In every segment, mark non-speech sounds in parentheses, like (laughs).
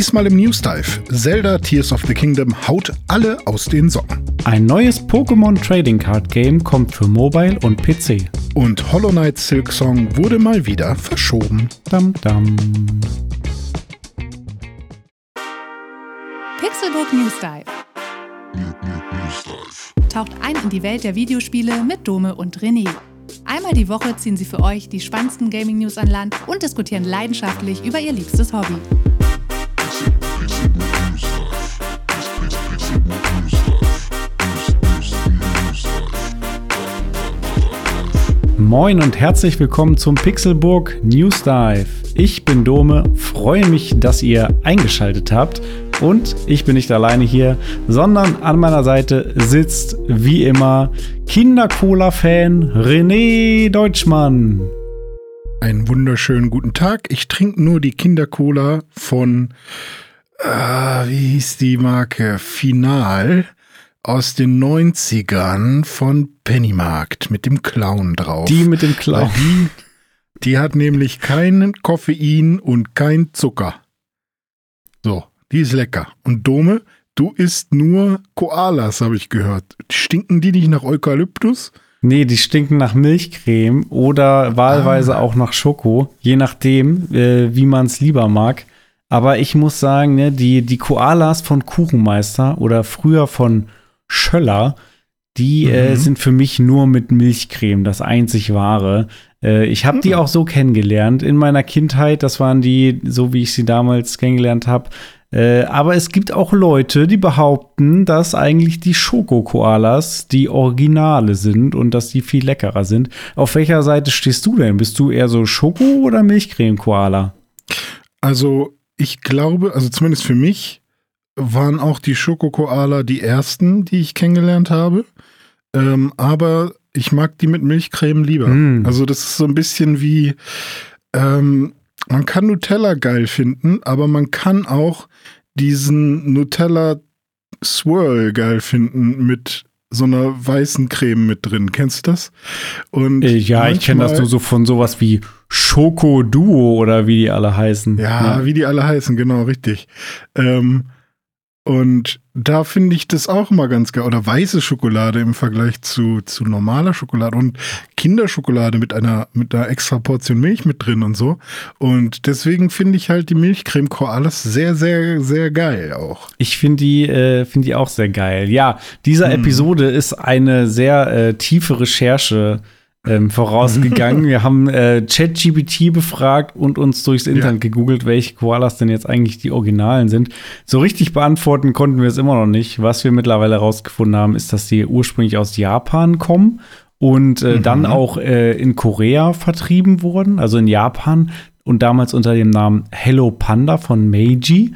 Diesmal im News Dive. Zelda Tears of the Kingdom haut alle aus den Socken. Ein neues Pokémon Trading Card Game kommt für Mobile und PC. Und Hollow Knight Silk Song wurde mal wieder verschoben. Dam dam. Pixelbook News Dive. Taucht ein in die Welt der Videospiele mit Dome und René. Einmal die Woche ziehen sie für euch die spannendsten Gaming-News an Land und diskutieren leidenschaftlich über ihr liebstes Hobby. Moin und herzlich willkommen zum Pixelburg News Dive. Ich bin Dome, freue mich, dass ihr eingeschaltet habt. Und ich bin nicht alleine hier, sondern an meiner Seite sitzt wie immer Kindercola-Fan René Deutschmann. Einen wunderschönen guten Tag. Ich trinke nur die Kindercola von, äh, wie hieß die Marke? Final aus den 90ern von Pennymarkt mit dem Clown drauf. Die mit dem Clown. Die, die hat nämlich keinen Koffein und kein Zucker. So, die ist lecker. Und Dome, du isst nur Koalas, habe ich gehört. Stinken die nicht nach Eukalyptus? Nee, die stinken nach Milchcreme oder wahlweise Ah. auch nach Schoko, je nachdem, äh, wie man es lieber mag. Aber ich muss sagen, ne, die, die Koalas von Kuchenmeister oder früher von Schöller, die äh, Mhm. sind für mich nur mit Milchcreme das einzig wahre. Äh, ich habe die Mhm. auch so kennengelernt in meiner Kindheit. Das waren die, so wie ich sie damals kennengelernt habe. Äh, aber es gibt auch Leute, die behaupten, dass eigentlich die Schokokoalas die Originale sind und dass die viel leckerer sind. Auf welcher Seite stehst du denn? Bist du eher so Schoko- oder Milchcreme-Koala? Also, ich glaube, also zumindest für mich waren auch die Schokokoala die ersten, die ich kennengelernt habe. Ähm, aber ich mag die mit Milchcreme lieber. Mm. Also, das ist so ein bisschen wie, ähm, man kann Nutella geil finden, aber man kann auch diesen Nutella Swirl geil finden mit so einer weißen Creme mit drin. Kennst du das? Und Äh, ja, ich kenne das nur so von sowas wie Schoko-Duo oder wie die alle heißen. Ja, wie die alle heißen, genau, richtig. Ähm, und da finde ich das auch immer ganz geil. Oder weiße Schokolade im Vergleich zu, zu normaler Schokolade und Kinderschokolade mit einer, mit einer extra Portion Milch mit drin und so. Und deswegen finde ich halt die Milchcreme Koalas sehr, sehr, sehr geil auch. Ich finde die, äh, find die auch sehr geil. Ja, dieser Mhm. Episode ist eine sehr äh, tiefe Recherche ähm, vorausgegangen. (laughs) Wir haben äh, ChatGPT befragt und uns durchs Internet gegoogelt, welche Koalas denn jetzt eigentlich die Originalen sind. So richtig beantworten konnten wir es immer noch nicht. Was wir mittlerweile herausgefunden haben, ist, dass die ursprünglich aus Japan kommen und äh, Mhm. dann auch äh, in Korea vertrieben wurden, also in Japan und damals unter dem Namen Hello Panda von Meiji.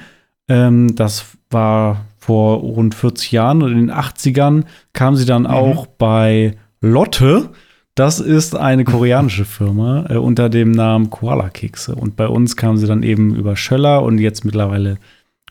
Ähm, das war vor rund 40 Jahren und in den 80ern kam sie dann Mhm. auch bei Lotte. Das ist eine koreanische Firma äh, unter dem Namen Koala Kekse. Und bei uns kam sie dann eben über Schöller und jetzt mittlerweile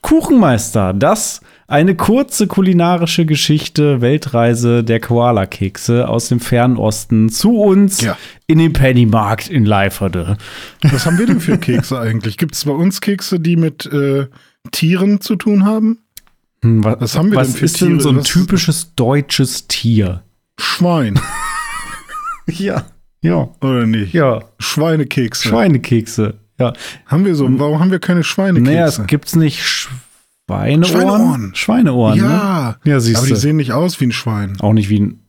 Kuchenmeister. Das eine kurze kulinarische Geschichte, Weltreise der Koala Kekse aus dem fernen Osten zu uns Ja. in den Pennymarkt in Leiferde. Was haben wir denn für Kekse eigentlich? Gibt es bei uns Kekse, die mit äh, Tieren zu tun haben? Hm, wa- Was haben wir was denn für ist denn Tiere? so ein Was- typisches deutsches Tier? Schwein, (laughs) Ja. Ja. oder nicht? Ja. Schweinekekse. Schweinekekse. Ja. haben wir so? Warum haben wir keine Schweinekekse? Naja, es gibt's nicht Schweineohren? Schweineohren. Schweineohren, ne? ja, Ja, siehst aber die sehen nicht aus wie ein Schwein. Auch nicht wie ein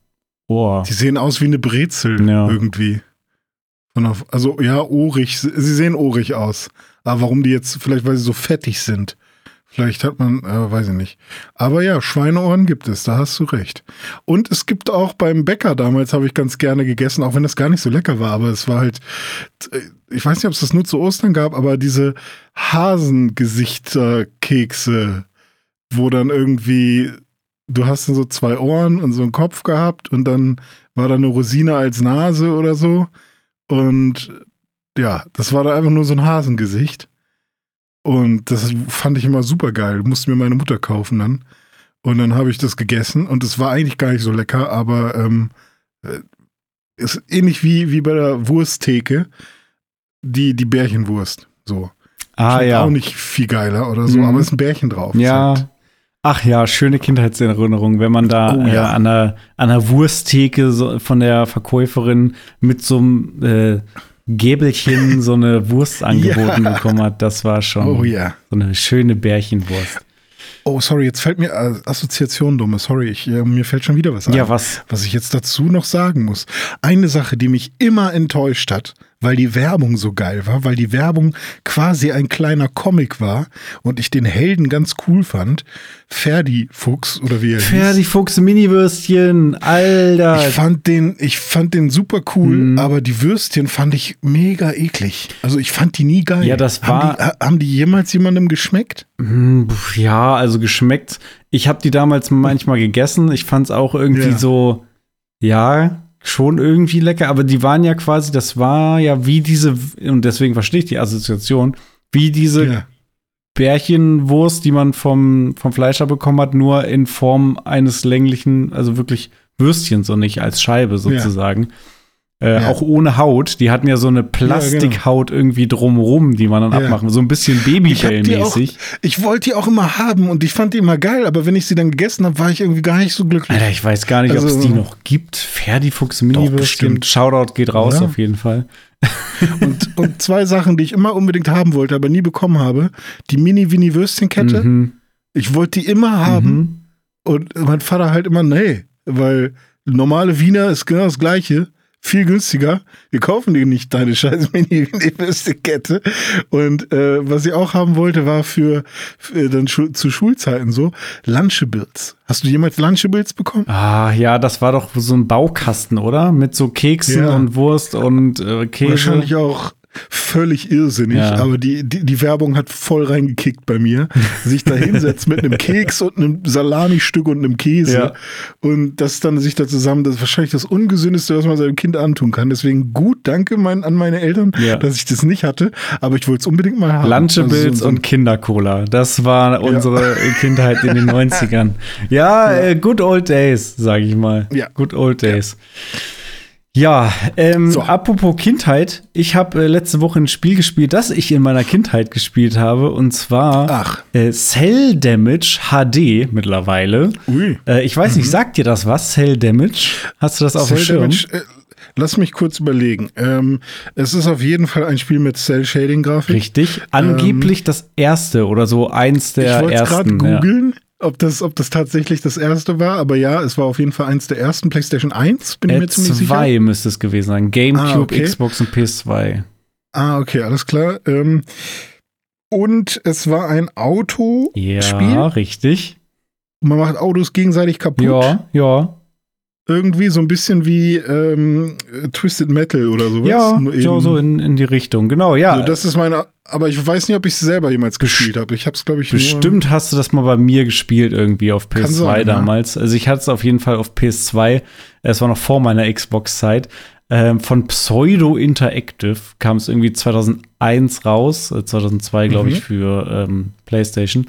Ohr. Die sehen aus wie eine Brezel Ja. irgendwie. Von auf, also ja, ohrig. Sie sehen ohrig aus. Aber warum die jetzt, vielleicht weil sie so fettig sind. Vielleicht hat man, äh, weiß ich nicht. Aber ja, Schweineohren gibt es, da hast du recht. Und es gibt auch beim Bäcker damals, habe ich ganz gerne gegessen, auch wenn das gar nicht so lecker war, aber es war halt, äh, ich weiß nicht, ob es das nur zu Ostern gab, aber diese Hasengesichter-Kekse, wo dann irgendwie, du hast dann so zwei Ohren und so einen Kopf gehabt und dann war da eine Rosine als Nase oder so. Und ja, das war da einfach nur so ein Hasengesicht. Und das fand ich immer super geil. Musste mir meine Mutter kaufen dann. Und dann habe ich das gegessen und es war eigentlich gar nicht so lecker, aber ähm, äh, ist ähnlich wie, wie bei der Wursttheke, die, die Bärchenwurst. So. Ah Schmeckt ja. auch nicht viel geiler oder so, Mhm. aber ist ein Bärchen drauf. Ja. Halt- Ach ja, schöne Kindheitserinnerung, wenn man da Oh äh, ja. an, der, an der Wursttheke so, von der Verkäuferin mit so einem äh, Gäbelchen so eine Wurst (laughs) angeboten Ja. bekommen hat. Das war schon Oh ja. so eine schöne Bärchenwurst. Oh, sorry, jetzt fällt mir äh, Assoziation dumme. Sorry, ich, äh, mir fällt schon wieder was ein. Ja, was? Was ich jetzt dazu noch sagen muss. Eine Sache, die mich immer enttäuscht hat, weil die Werbung so geil war, weil die Werbung quasi ein kleiner Comic war und ich den Helden ganz cool fand. Ferdi Fuchs oder wie er hieß. Ferdi Fuchs Mini-Würstchen, Alter. Ich fand den, ich fand den super cool, Mhm. aber die Würstchen fand ich mega eklig. Also ich fand die nie geil. Ja, das haben war- Die, ha- haben die jemals jemandem geschmeckt? Hm, Ja, also geschmeckt. Ich habe die damals manchmal gegessen. Ich fand es auch irgendwie Ja. so, ja, schon irgendwie lecker. Aber die waren ja quasi, das war ja wie diese, und deswegen verstehe ich die Assoziation, wie diese Ja. Bärchenwurst, die man vom, vom Fleischer bekommen hat, nur in Form eines länglichen, also wirklich Würstchens und nicht als Scheibe sozusagen. Äh, Ja. Auch ohne Haut. Die hatten ja so eine Plastikhaut irgendwie drumrum, die man dann Ja. abmachen. So ein bisschen Ich, Babybell-mäßig. ich wollte die auch immer haben und ich fand die immer geil, aber wenn ich sie dann gegessen habe, war ich irgendwie gar nicht so glücklich. Alter, ich weiß gar nicht, ob es Also- die noch gibt. Ferdi Fuchs Mini-Würstchen. bestimmt. Shoutout geht raus auf jeden Fall. (laughs) Und, und zwei Sachen, die ich immer unbedingt haben wollte, aber nie bekommen habe. Die Mini-Winnie-Würstchenkette. Mhm. Ich wollte die immer haben Mhm. und mein Vater halt immer, nee, weil normale Wiener ist genau das Gleiche. Viel günstiger. Wir kaufen dir nicht deine scheiß Mini-Würstchenkette. (laughs) Und äh, was ich auch haben wollte, war für, für dann schu zu Schulzeiten so Lunchables. Hast du jemals Lunchables bekommen? Ah, ja, das war doch so ein Baukasten, oder? Mit so Keksen Ja. und Wurst und äh, Käse. Wahrscheinlich auch völlig irrsinnig, Ja. aber die, die, die Werbung hat voll reingekickt bei mir. Sich da hinsetzt mit einem Keks und einem Salami-Stück und einem Käse. Ja. Und das dann sich da zusammen, das ist wahrscheinlich das Ungesündeste, was man seinem Kind antun kann. Deswegen gut, danke mein, an meine Eltern, Ja. dass ich das nicht hatte, aber ich wollte es unbedingt mal haben. Lunchables Also so- und Kindercola. Das war unsere Kindheit in den (laughs) 90ern. Ja, Äh, good old days, sage ich mal. Ja. Good old days. Ja, ähm, So. apropos Kindheit. Ich habe äh, letzte Woche ein Spiel gespielt, das ich in meiner Kindheit gespielt habe. Und zwar Ach. äh, Cell Damage HD mittlerweile. Ui. Äh, ich weiß nicht, sagt dir das was? Cell Damage? Hast du das auf dem Cell Schirm? Damage, äh, lass mich kurz überlegen. Ähm, es ist auf jeden Fall ein Spiel mit Cell-Shading-Grafik. Richtig. Angeblich das erste oder so eins der ich wollte es gerade ersten. ja. Ob, das, ob das tatsächlich das erste war, aber ja, es war auf jeden Fall eins der ersten. PlayStation 1, bin ich mir Äh, ziemlich sicher. zwei müsste es gewesen sein. GameCube, Ah, okay. Xbox und PS2. Ah, okay, alles klar. Ähm, und es war ein Autospiel. Ja, richtig. Man macht Autos gegenseitig kaputt. Ja, ja. Irgendwie so ein bisschen wie ähm, Twisted Metal oder sowas. Ja, so, so in, in die Richtung. Genau, ja. Also das ist meine, aber ich weiß nicht, ob ich es selber jemals gespielt habe. Ich habe es, glaube ich, Bestimmt hast du das mal bei mir gespielt, irgendwie auf PS2 Kann sein, ja. damals. Also ich hatte es auf jeden Fall auf PS2. Es war noch vor meiner Xbox-Zeit. Ähm, von Pseudo Interactive kam es irgendwie 2001 raus, äh, 2002 glaube Mhm. ich für ähm, PlayStation.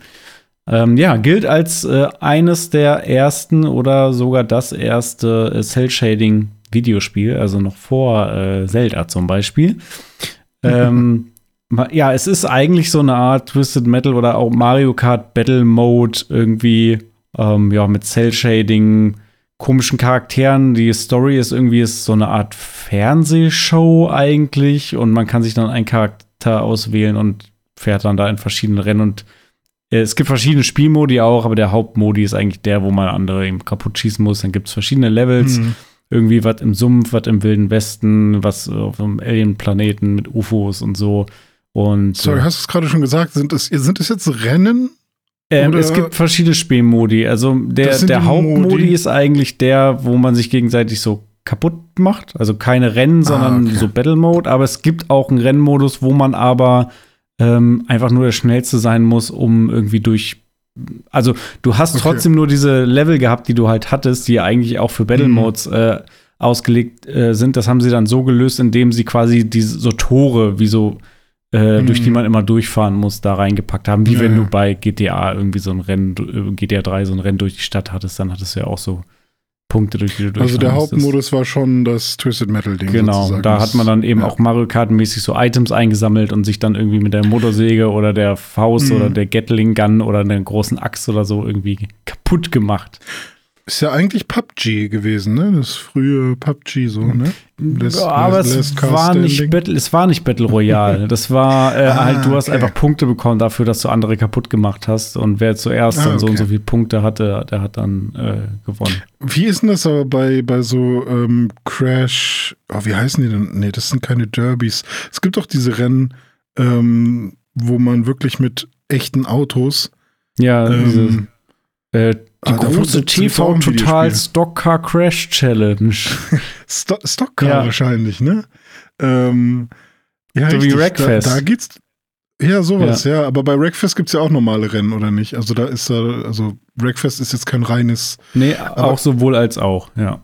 Ähm, ja, gilt als äh, eines der ersten oder sogar das erste äh, Cell-Shading-Videospiel, also noch vor äh, Zelda zum Beispiel. (laughs) ähm, ja, es ist eigentlich so eine Art Twisted Metal oder auch Mario Kart Battle Mode irgendwie, ähm, ja, mit Cell-Shading, komischen Charakteren. Die Story ist irgendwie ist so eine Art Fernsehshow eigentlich und man kann sich dann einen Charakter auswählen und fährt dann da in verschiedene Rennen und es gibt verschiedene Spielmodi auch, aber der Hauptmodi ist eigentlich der, wo man andere eben kaputt schießen muss. Dann gibt es verschiedene Levels. Mhm. Irgendwie was im Sumpf, was im Wilden Westen, was auf einem Alien-Planeten mit UFOs und so. Und Sorry, äh, hast du es gerade schon gesagt? Sind es, sind es jetzt Rennen? ähm, es gibt verschiedene Spielmodi. Also der, der Hauptmodi Modi. ist eigentlich der, wo man sich gegenseitig so kaputt macht. Also keine Rennen, sondern Ah, okay. so Battle Mode. Aber es gibt auch einen Rennmodus, wo man aber ähm, einfach nur der Schnellste sein muss, um irgendwie durch. Also du hast Okay. trotzdem nur diese Level gehabt, die du halt hattest, die eigentlich auch für Battle Mhm. Modes äh, ausgelegt äh, sind. Das haben sie dann so gelöst, indem sie quasi diese so Tore, wie so äh, Mhm. durch die man immer durchfahren muss, da reingepackt haben. Wie Ja, wenn du bei GTA irgendwie so ein Rennen, äh, GTA 3 so ein Rennen durch die Stadt hattest, dann hattest du ja auch so Punkte, durch die du Also der. Hauptmodus war schon das Twisted Metal Ding. Genau, sozusagen. da hat man dann eben ja. auch Mario Kart-mäßig so Items eingesammelt und sich dann irgendwie mit der Motorsäge oder der Faust Mhm. oder der Gatling Gun oder einer großen Axt oder so irgendwie kaputt gemacht. Ist ja eigentlich PUBG gewesen, ne? Das frühe PUBG so, ne? Das- Ja, aber das es Last Cast war, nicht. Battle, es war nicht Battle Royale. (laughs) Das war äh, Ah, halt, du hast okay. einfach Punkte bekommen dafür, dass du andere kaputt gemacht hast. Und wer zuerst Ah, dann so und okay. so viele Punkte hatte, der hat dann äh, gewonnen. Wie ist denn das aber bei, bei so ähm, Crash, oh, wie heißen die denn? Nee, das sind keine Derbys. Es gibt doch diese Rennen, ähm, wo man wirklich mit echten Autos Ja, diese, ähm, äh, die ah, große TV Total. Stock Car Crash Challenge. (laughs) Sto Stockcar Ja. wahrscheinlich, ne? Ähm, ja, So wie. Wreckfest. Da, da geht's. Ja, sowas, ja. Aber bei Wreckfest gibt's ja auch normale Rennen, oder nicht? Also da ist da, also Wreckfest ist jetzt kein reines. Nee, auch sowohl als auch, ja.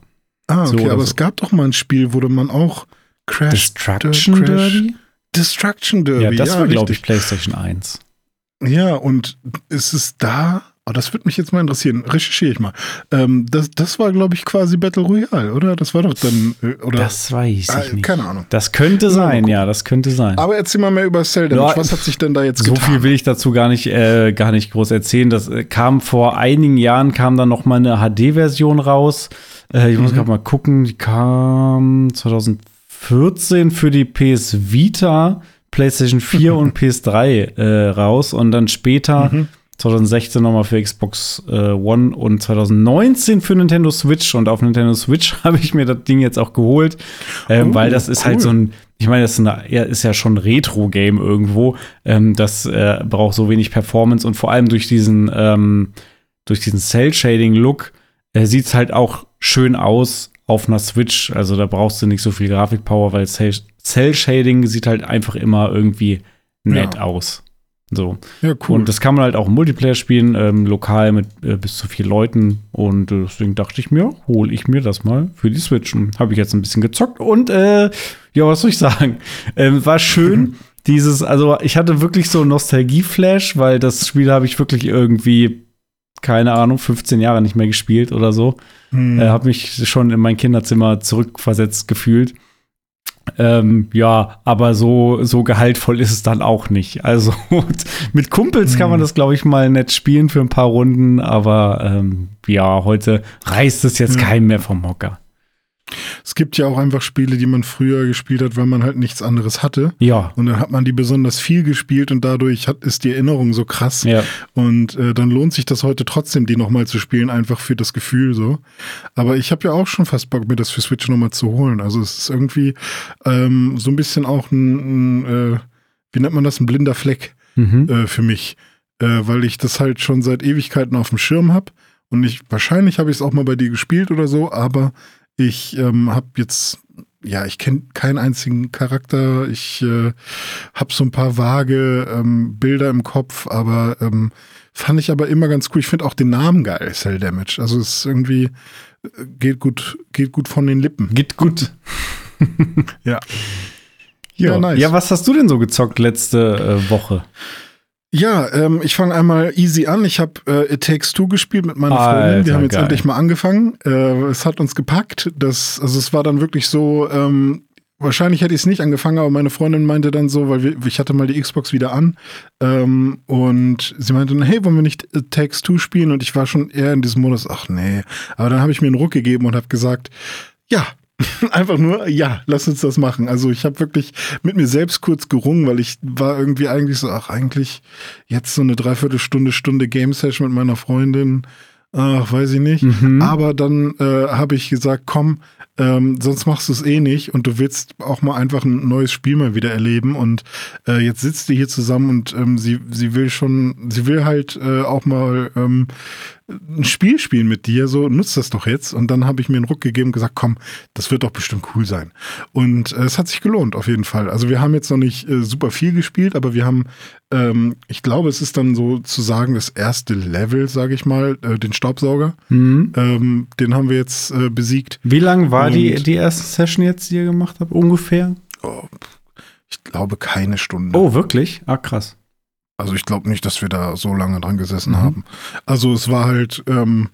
Ah, So okay, oder aber so. es gab doch mal ein Spiel, wo man auch Crash. Destruction Crash- Derby? Destruction Derby. Ja, das war, glaube ich. PlayStation 1. Ja, und ist es da? Oh, das würde mich jetzt mal interessieren. Recherchiere ich mal. Ähm, das, das war, glaube ich, quasi Battle Royale, oder? Das war doch dann. äh, Oder? Das weiß Ah, ich nicht. Keine Ahnung. Das könnte sein, ja, das könnte sein. Aber erzähl mal mehr über Damage. Ja, Was hat sich denn da jetzt so getan? viel will ich dazu gar nicht, äh, gar nicht groß erzählen. Das äh, kam vor einigen Jahren, kam dann noch mal eine HD-Version raus. Äh, ich muss Mhm. gerade mal gucken, die kam 2014 für die PS Vita, PlayStation 4 und (laughs) PS3 äh, raus und dann später Mhm. 2016 nochmal für Xbox äh, One und 2019 für Nintendo Switch. Und auf Nintendo Switch (laughs) habe ich mir das Ding jetzt auch geholt, ähm, Oh, weil das ist halt cool. so ein, ich meine, das ist, eine, ja, ist ja schon ein Retro-Game irgendwo. Ähm, das äh, braucht so wenig Performance und vor allem durch diesen, ähm, durch diesen Cell-Shading-Look äh, sieht es halt auch schön aus auf einer Switch. Also da brauchst du nicht so viel Grafikpower, weil Cell- Cell-Shading sieht halt einfach immer irgendwie nett Ja. aus. So. Ja, cool. Und das kann man halt auch im Multiplayer spielen, ähm, lokal mit äh, bis zu vier Leuten. Und äh, deswegen dachte ich mir, hole ich mir das mal für die Switch. Habe ich jetzt ein bisschen gezockt. Und äh, ja, was soll ich (laughs) sagen? Ähm, war schön. (laughs) Dieses, also ich hatte wirklich so einen Nostalgie-Flash, weil das Spiel habe ich wirklich irgendwie, keine Ahnung, 15 Jahre nicht mehr gespielt oder so. Hm. Äh, habe mich schon in mein Kinderzimmer zurückversetzt gefühlt. Ähm, ja, aber so, so gehaltvoll ist es dann auch nicht. Also (laughs) mit Kumpels kann man Hm. das, glaube ich, mal nett spielen für ein paar Runden, aber ähm, ja, heute reißt es jetzt Ja. keinen mehr vom Hocker. Es gibt ja auch einfach Spiele, die man früher gespielt hat, weil man halt nichts anderes hatte. Ja, Und dann hat man die besonders viel gespielt und dadurch hat, ist die Erinnerung so krass. ja. Und äh, dann lohnt sich das heute trotzdem, die nochmal zu spielen, einfach für das Gefühl so. Aber ich habe ja auch schon fast Bock, mir das für Switch nochmal zu holen. Also es ist irgendwie ähm, so ein bisschen auch ein, ein äh, wie nennt man das, ein blinder Fleck Mhm. äh, für mich. Äh, weil ich das halt schon seit Ewigkeiten auf dem Schirm habe. Und ich, wahrscheinlich habe ich es auch mal bei dir gespielt oder so, aber ich ähm, habe jetzt, ja, ich kenne keinen einzigen Charakter. Ich äh, habe so ein paar vage ähm, Bilder im Kopf, aber ähm, fand ich aber immer ganz cool. Ich finde auch den Namen geil, Cell Damage. Also es ist irgendwie, äh, geht gut, geht gut von den Lippen. Geht gut. (laughs) Ja. Ja, Ja, nice. ja, was hast du denn so gezockt letzte äh, Woche? Ja, ähm, ich fange einmal easy an. Ich habe äh, It Takes Two gespielt mit meiner Freundin. Alter, Wir haben jetzt geil. endlich mal angefangen. Äh, es hat uns gepackt. Das, also es war dann wirklich so, ähm, wahrscheinlich hätte ich es nicht angefangen, aber meine Freundin meinte dann so, weil wir, ich hatte mal die Xbox wieder an ähm, und sie meinte dann, hey, wollen wir nicht It Takes Two spielen? Und ich war schon eher in diesem Modus, ach nee. Aber dann habe ich mir einen Ruck gegeben und habe gesagt, ja, (laughs) Einfach nur, ja, lass uns das machen. Also ich habe wirklich mit mir selbst kurz gerungen, weil ich war irgendwie eigentlich so, ach eigentlich jetzt so eine Dreiviertelstunde, Stunde Game Session mit meiner Freundin, ach weiß ich nicht. Mhm. Aber dann äh, habe ich gesagt, komm, ähm, sonst machst du es eh nicht und du willst auch mal einfach ein neues Spiel mal wieder erleben und äh, jetzt sitzt ihr hier zusammen und ähm, sie, sie will schon, sie will halt äh, auch mal ähm, ein Spiel spielen mit dir, so nutzt das doch jetzt. Und dann habe ich mir einen Ruck gegeben und gesagt, komm, das wird doch bestimmt cool sein. Und äh, es hat sich gelohnt, auf jeden Fall. Also wir haben jetzt noch nicht äh, super viel gespielt, aber wir haben, ähm, ich glaube, es ist dann so zu sagen, das erste Level, sage ich mal, äh, den Staubsauger. Mhm. Ähm, den haben wir jetzt äh, besiegt. Wie lang war die, Und- die erste Session jetzt, die ihr gemacht habt? Ungefähr? Oh, ich glaube keine Stunde. Oh, wirklich? Ah, krass. Also ich glaube nicht, dass wir da so lange dran gesessen Mhm. haben. Also es war halt, ähm,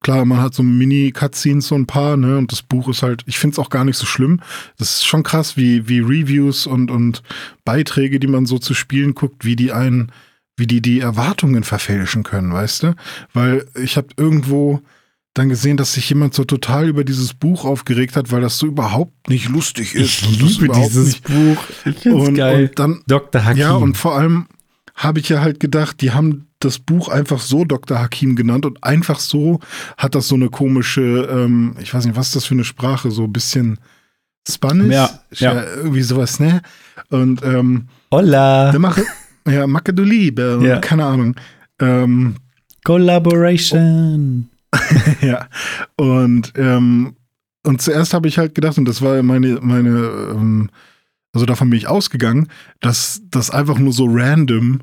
Klar, man hat so Mini-Cutscenes, so ein paar, ne? Und das Buch ist halt, ich finde es auch gar nicht so schlimm. Das ist schon krass, wie, wie Reviews und, und Beiträge, die man so zu Spielen guckt, wie die einen, wie die die Erwartungen verfälschen können, weißt du? Weil ich habe irgendwo dann gesehen, dass sich jemand so total über dieses Buch aufgeregt hat, weil das so überhaupt nicht lustig ist. Ich liebe dieses nicht, Buch. Ich find's und, geil. Und dann, Dr. Hakim. Ja, und vor allem habe ich ja halt gedacht, die haben das Buch einfach so Dr. Hakim genannt und einfach so hat das so eine komische, ähm, ich weiß nicht, was ist das für eine Sprache, so ein bisschen Spanisch? Ja, ja. irgendwie sowas, ne? Und ähm, Hola. Der mache, ja, Macke du Liebe, (laughs) ja. keine Ahnung. Ähm, Collaboration. (laughs) ja. Und, ähm, und zuerst habe ich halt gedacht, und das war meine, meine, ähm, also davon bin ich ausgegangen, dass das einfach nur so random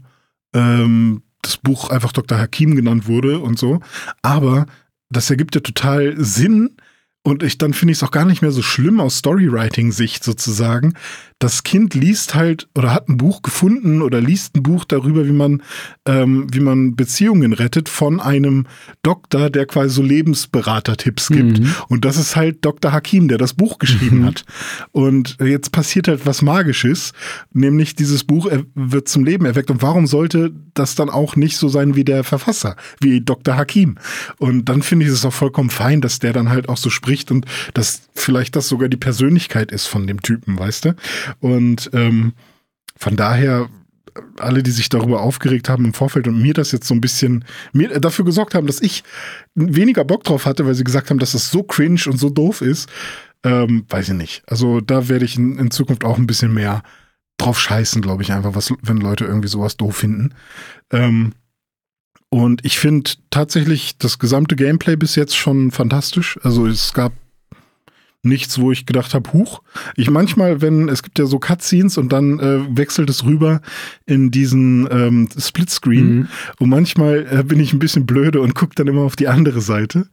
ähm, das Buch einfach Dr. Hakim genannt wurde und so. Aber das ergibt ja total Sinn, und ich, dann finde ich es auch gar nicht mehr so schlimm aus Storywriting-Sicht sozusagen. Das Kind liest halt oder hat ein Buch gefunden oder liest ein Buch darüber, wie man, ähm, wie man Beziehungen rettet von einem Doktor, der quasi so Lebensberater-Tipps gibt. Mhm. Und das ist halt Dr. Hakim, der das Buch geschrieben mhm. hat. Und jetzt passiert halt was Magisches, nämlich dieses Buch wird zum Leben erweckt. Und warum sollte das dann auch nicht so sein wie der Verfasser, wie Dr. Hakim? Und dann finde ich es auch vollkommen fein, dass der dann halt auch so spricht spricht und dass vielleicht das sogar die Persönlichkeit ist von dem Typen, weißt du? Und ähm, von daher alle, die sich darüber aufgeregt haben im Vorfeld und mir das jetzt so ein bisschen mir dafür gesorgt haben, dass ich weniger Bock drauf hatte, weil sie gesagt haben, dass das so cringe und so doof ist, ähm, weiß ich nicht. Also da werde ich in, in, Zukunft auch ein bisschen mehr drauf scheißen, glaube ich, einfach, was, wenn Leute irgendwie sowas doof finden. Ähm, und ich finde tatsächlich das gesamte Gameplay bis jetzt schon fantastisch. Also es gab nichts, wo ich gedacht habe, huch. Ich manchmal, wenn, es gibt ja so Cutscenes und dann äh, wechselt es rüber in diesen ähm, Splitscreen. Mhm. Und manchmal äh, bin ich ein bisschen blöde und gucke dann immer auf die andere Seite.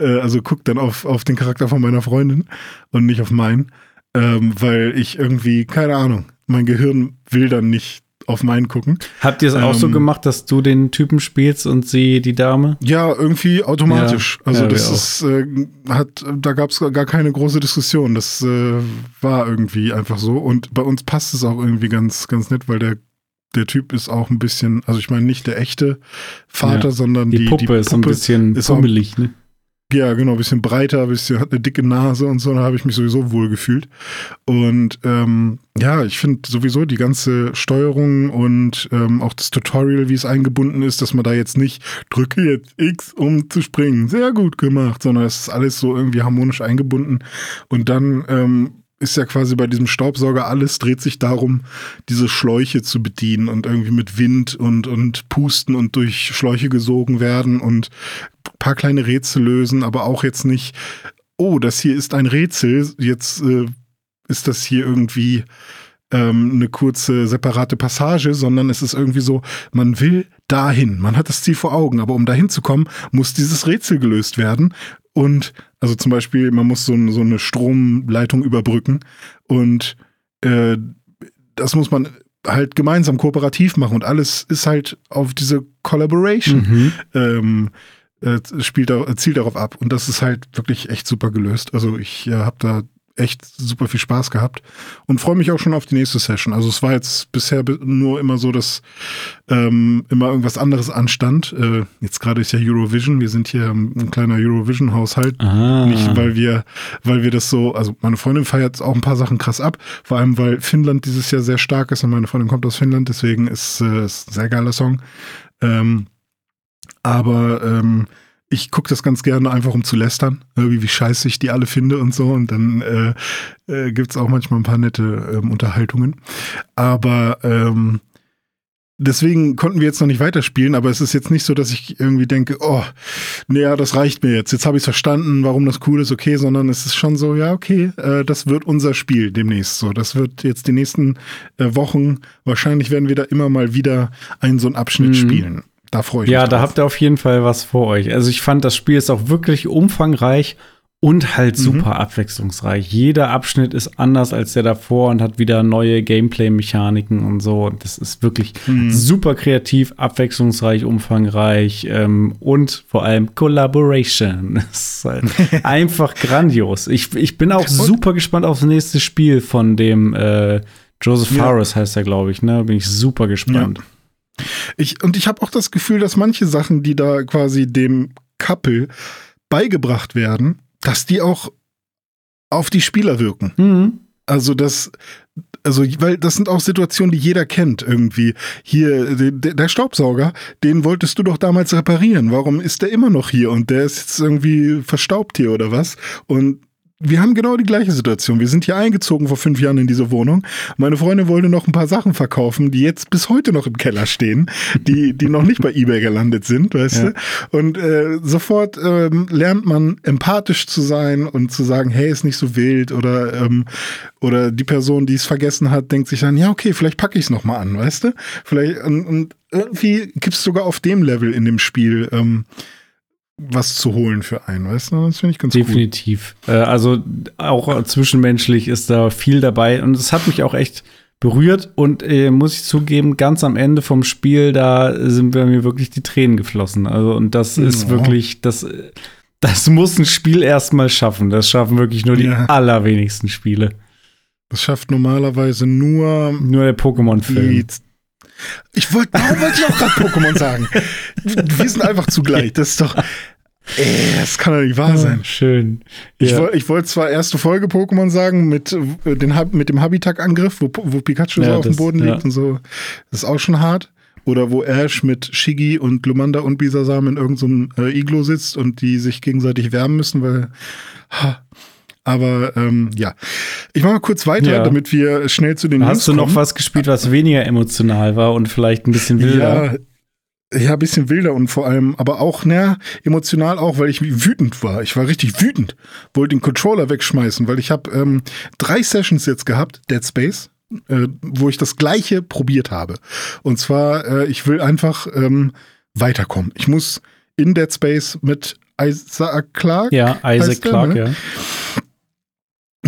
Äh, also gucke dann auf, auf den Charakter von meiner Freundin und nicht auf meinen. Ähm, weil ich irgendwie, keine Ahnung, mein Gehirn will dann nicht auf meinen gucken. Habt ihr es ähm, auch so ähm, gemacht, dass du den Typen spielst und sie die Dame? Ja, irgendwie automatisch. Ja, also ja, das ist, äh, hat, da gab es gar keine große Diskussion. Das äh, war irgendwie einfach so. Und bei uns passt es auch irgendwie ganz, ganz nett, weil der der Typ ist auch ein bisschen, also ich meine nicht der echte Vater, ja. sondern die, die Puppe, die Puppe ist ein bisschen pummelig, ne? Ja, genau, ein bisschen breiter, ein bisschen, hat eine dicke Nase und so, da habe ich mich sowieso wohl gefühlt. Und ähm, ja, ich finde sowieso die ganze Steuerung und ähm, auch das Tutorial, wie es eingebunden ist, dass man da jetzt nicht drücke jetzt X, um zu springen. Sehr gut gemacht, sondern es ist alles so irgendwie harmonisch eingebunden. Und dann ähm, ist ja quasi bei diesem Staubsauger alles dreht sich darum, diese Schläuche zu bedienen und irgendwie mit Wind und, und Pusten und durch Schläuche gesogen werden und paar kleine Rätsel lösen, aber auch jetzt nicht, oh, das hier ist ein Rätsel, jetzt äh, ist das hier irgendwie ähm, eine kurze separate Passage, sondern es ist irgendwie so, man will dahin, man hat das Ziel vor Augen, aber um dahin zu kommen, muss dieses Rätsel gelöst werden. Und also zum Beispiel, man muss so, so eine Stromleitung überbrücken und äh, das muss man halt gemeinsam kooperativ machen und alles ist halt auf diese Collaboration mhm. ähm, äh, spielt, zielt darauf ab. Und das ist halt wirklich echt super gelöst. Also ich äh, habe da echt super viel Spaß gehabt und freue mich auch schon auf die nächste Session. Also es war jetzt bisher nur immer so, dass ähm, immer irgendwas anderes anstand. Äh, jetzt gerade ist ja Eurovision. Wir sind hier ein kleiner Eurovision-Haushalt. Ah. Nicht, weil wir, weil wir das so, also meine Freundin feiert auch ein paar Sachen krass ab. Vor allem, weil Finnland dieses Jahr sehr stark ist und meine Freundin kommt aus Finnland, deswegen ist äh, ist ein sehr geiler Song. Ähm, aber ähm, ich gucke das ganz gerne einfach, um zu lästern, irgendwie wie scheiße ich die alle finde und so. Und dann äh, äh, gibt es auch manchmal ein paar nette ähm, Unterhaltungen. Aber ähm, deswegen konnten wir jetzt noch nicht weiterspielen, aber es ist jetzt nicht so, dass ich irgendwie denke, oh, naja, das reicht mir jetzt. Jetzt habe ich verstanden, warum das cool ist, okay, sondern es ist schon so, ja, okay, äh, das wird unser Spiel demnächst so. Das wird jetzt die nächsten äh, Wochen, wahrscheinlich werden wir da immer mal wieder einen so einen Abschnitt mhm. spielen. Da freue ich ja, mich. Ja, da habt ihr auf jeden Fall was vor euch. Also ich fand, das Spiel ist auch wirklich umfangreich Und halt mhm. super mhm. abwechslungsreich. Jeder Abschnitt ist anders als der davor und hat wieder neue Gameplay-Mechaniken und so. Und das ist wirklich mhm. super kreativ, abwechslungsreich, umfangreich ähm, und vor allem Collaboration. (laughs) Das ist halt (laughs) einfach grandios. Ich, ich bin auch super gespannt aufs nächste Spiel von dem äh, Joseph ja. Fares heißt er, glaube ich. Ne? Bin ich super gespannt. Ja. Ich, und ich habe auch das Gefühl, dass manche Sachen, die da quasi dem Couple beigebracht werden, dass die auch auf die Spieler wirken. Mhm. Also das, also weil das sind auch Situationen, die jeder kennt irgendwie. Hier der Staubsauger, den wolltest du doch damals reparieren. Warum ist der immer noch hier und der ist jetzt irgendwie verstaubt hier oder was? Und wir haben genau die gleiche Situation. Wir sind hier eingezogen vor fünf Jahren in diese Wohnung. Meine Freundin wollte noch ein paar Sachen verkaufen, die jetzt bis heute noch im Keller stehen, die, die noch nicht bei eBay gelandet sind, weißt ja. du? Und äh, sofort ähm, lernt man empathisch zu sein und zu sagen, hey, ist nicht so wild oder ähm, oder die Person, die es vergessen hat, denkt sich dann, ja, okay, vielleicht packe ich es nochmal an, weißt du? Vielleicht und, und irgendwie gibt es sogar auf dem Level in dem Spiel ähm, was zu holen für einen, weißt du? Das finde ich ganz Definitiv. Cool. Äh, also auch zwischenmenschlich ist da viel dabei und es hat mich auch echt berührt und äh, muss ich zugeben, ganz am Ende vom Spiel, da sind bei mir wirklich die Tränen geflossen. Also und das ist ja. wirklich, das, das muss ein Spiel erstmal schaffen. Das schaffen wirklich nur die ja. allerwenigsten Spiele. Das schafft normalerweise nur nur der Pokémon-Film. Ich wollte, warum wollte ich auch gerade Pokémon sagen? Wir sind einfach zugleich. Das ist doch. Ey, das kann doch nicht wahr sein. Oh, schön. Ich ja. wollte wollt zwar erste Folge Pokémon sagen mit, äh, den, mit dem Habitak-Angriff, wo, wo Pikachu ja, so auf das, dem Boden liegt ja. und so. Das ist auch schon hart. Oder wo Ash mit Shiggy und Lumanda und Bisasam in irgendeinem so äh, Iglo sitzt und die sich gegenseitig wärmen müssen, weil. Ha, aber ähm, ja, ich mache mal kurz weiter, ja. damit wir schnell zu den Hast News du noch was gespielt, was weniger emotional war und vielleicht ein bisschen wilder? Ja, ja, ein bisschen wilder und vor allem, aber auch, naja, emotional auch, weil ich wütend war. Ich war richtig wütend. Wollte den Controller wegschmeißen, weil ich habe ähm, drei Sessions jetzt gehabt, Dead Space, äh, wo ich das gleiche probiert habe. Und zwar, äh, ich will einfach ähm, weiterkommen. Ich muss in Dead Space mit Isaac Clark. Ja, Isaac Clark, ne? ja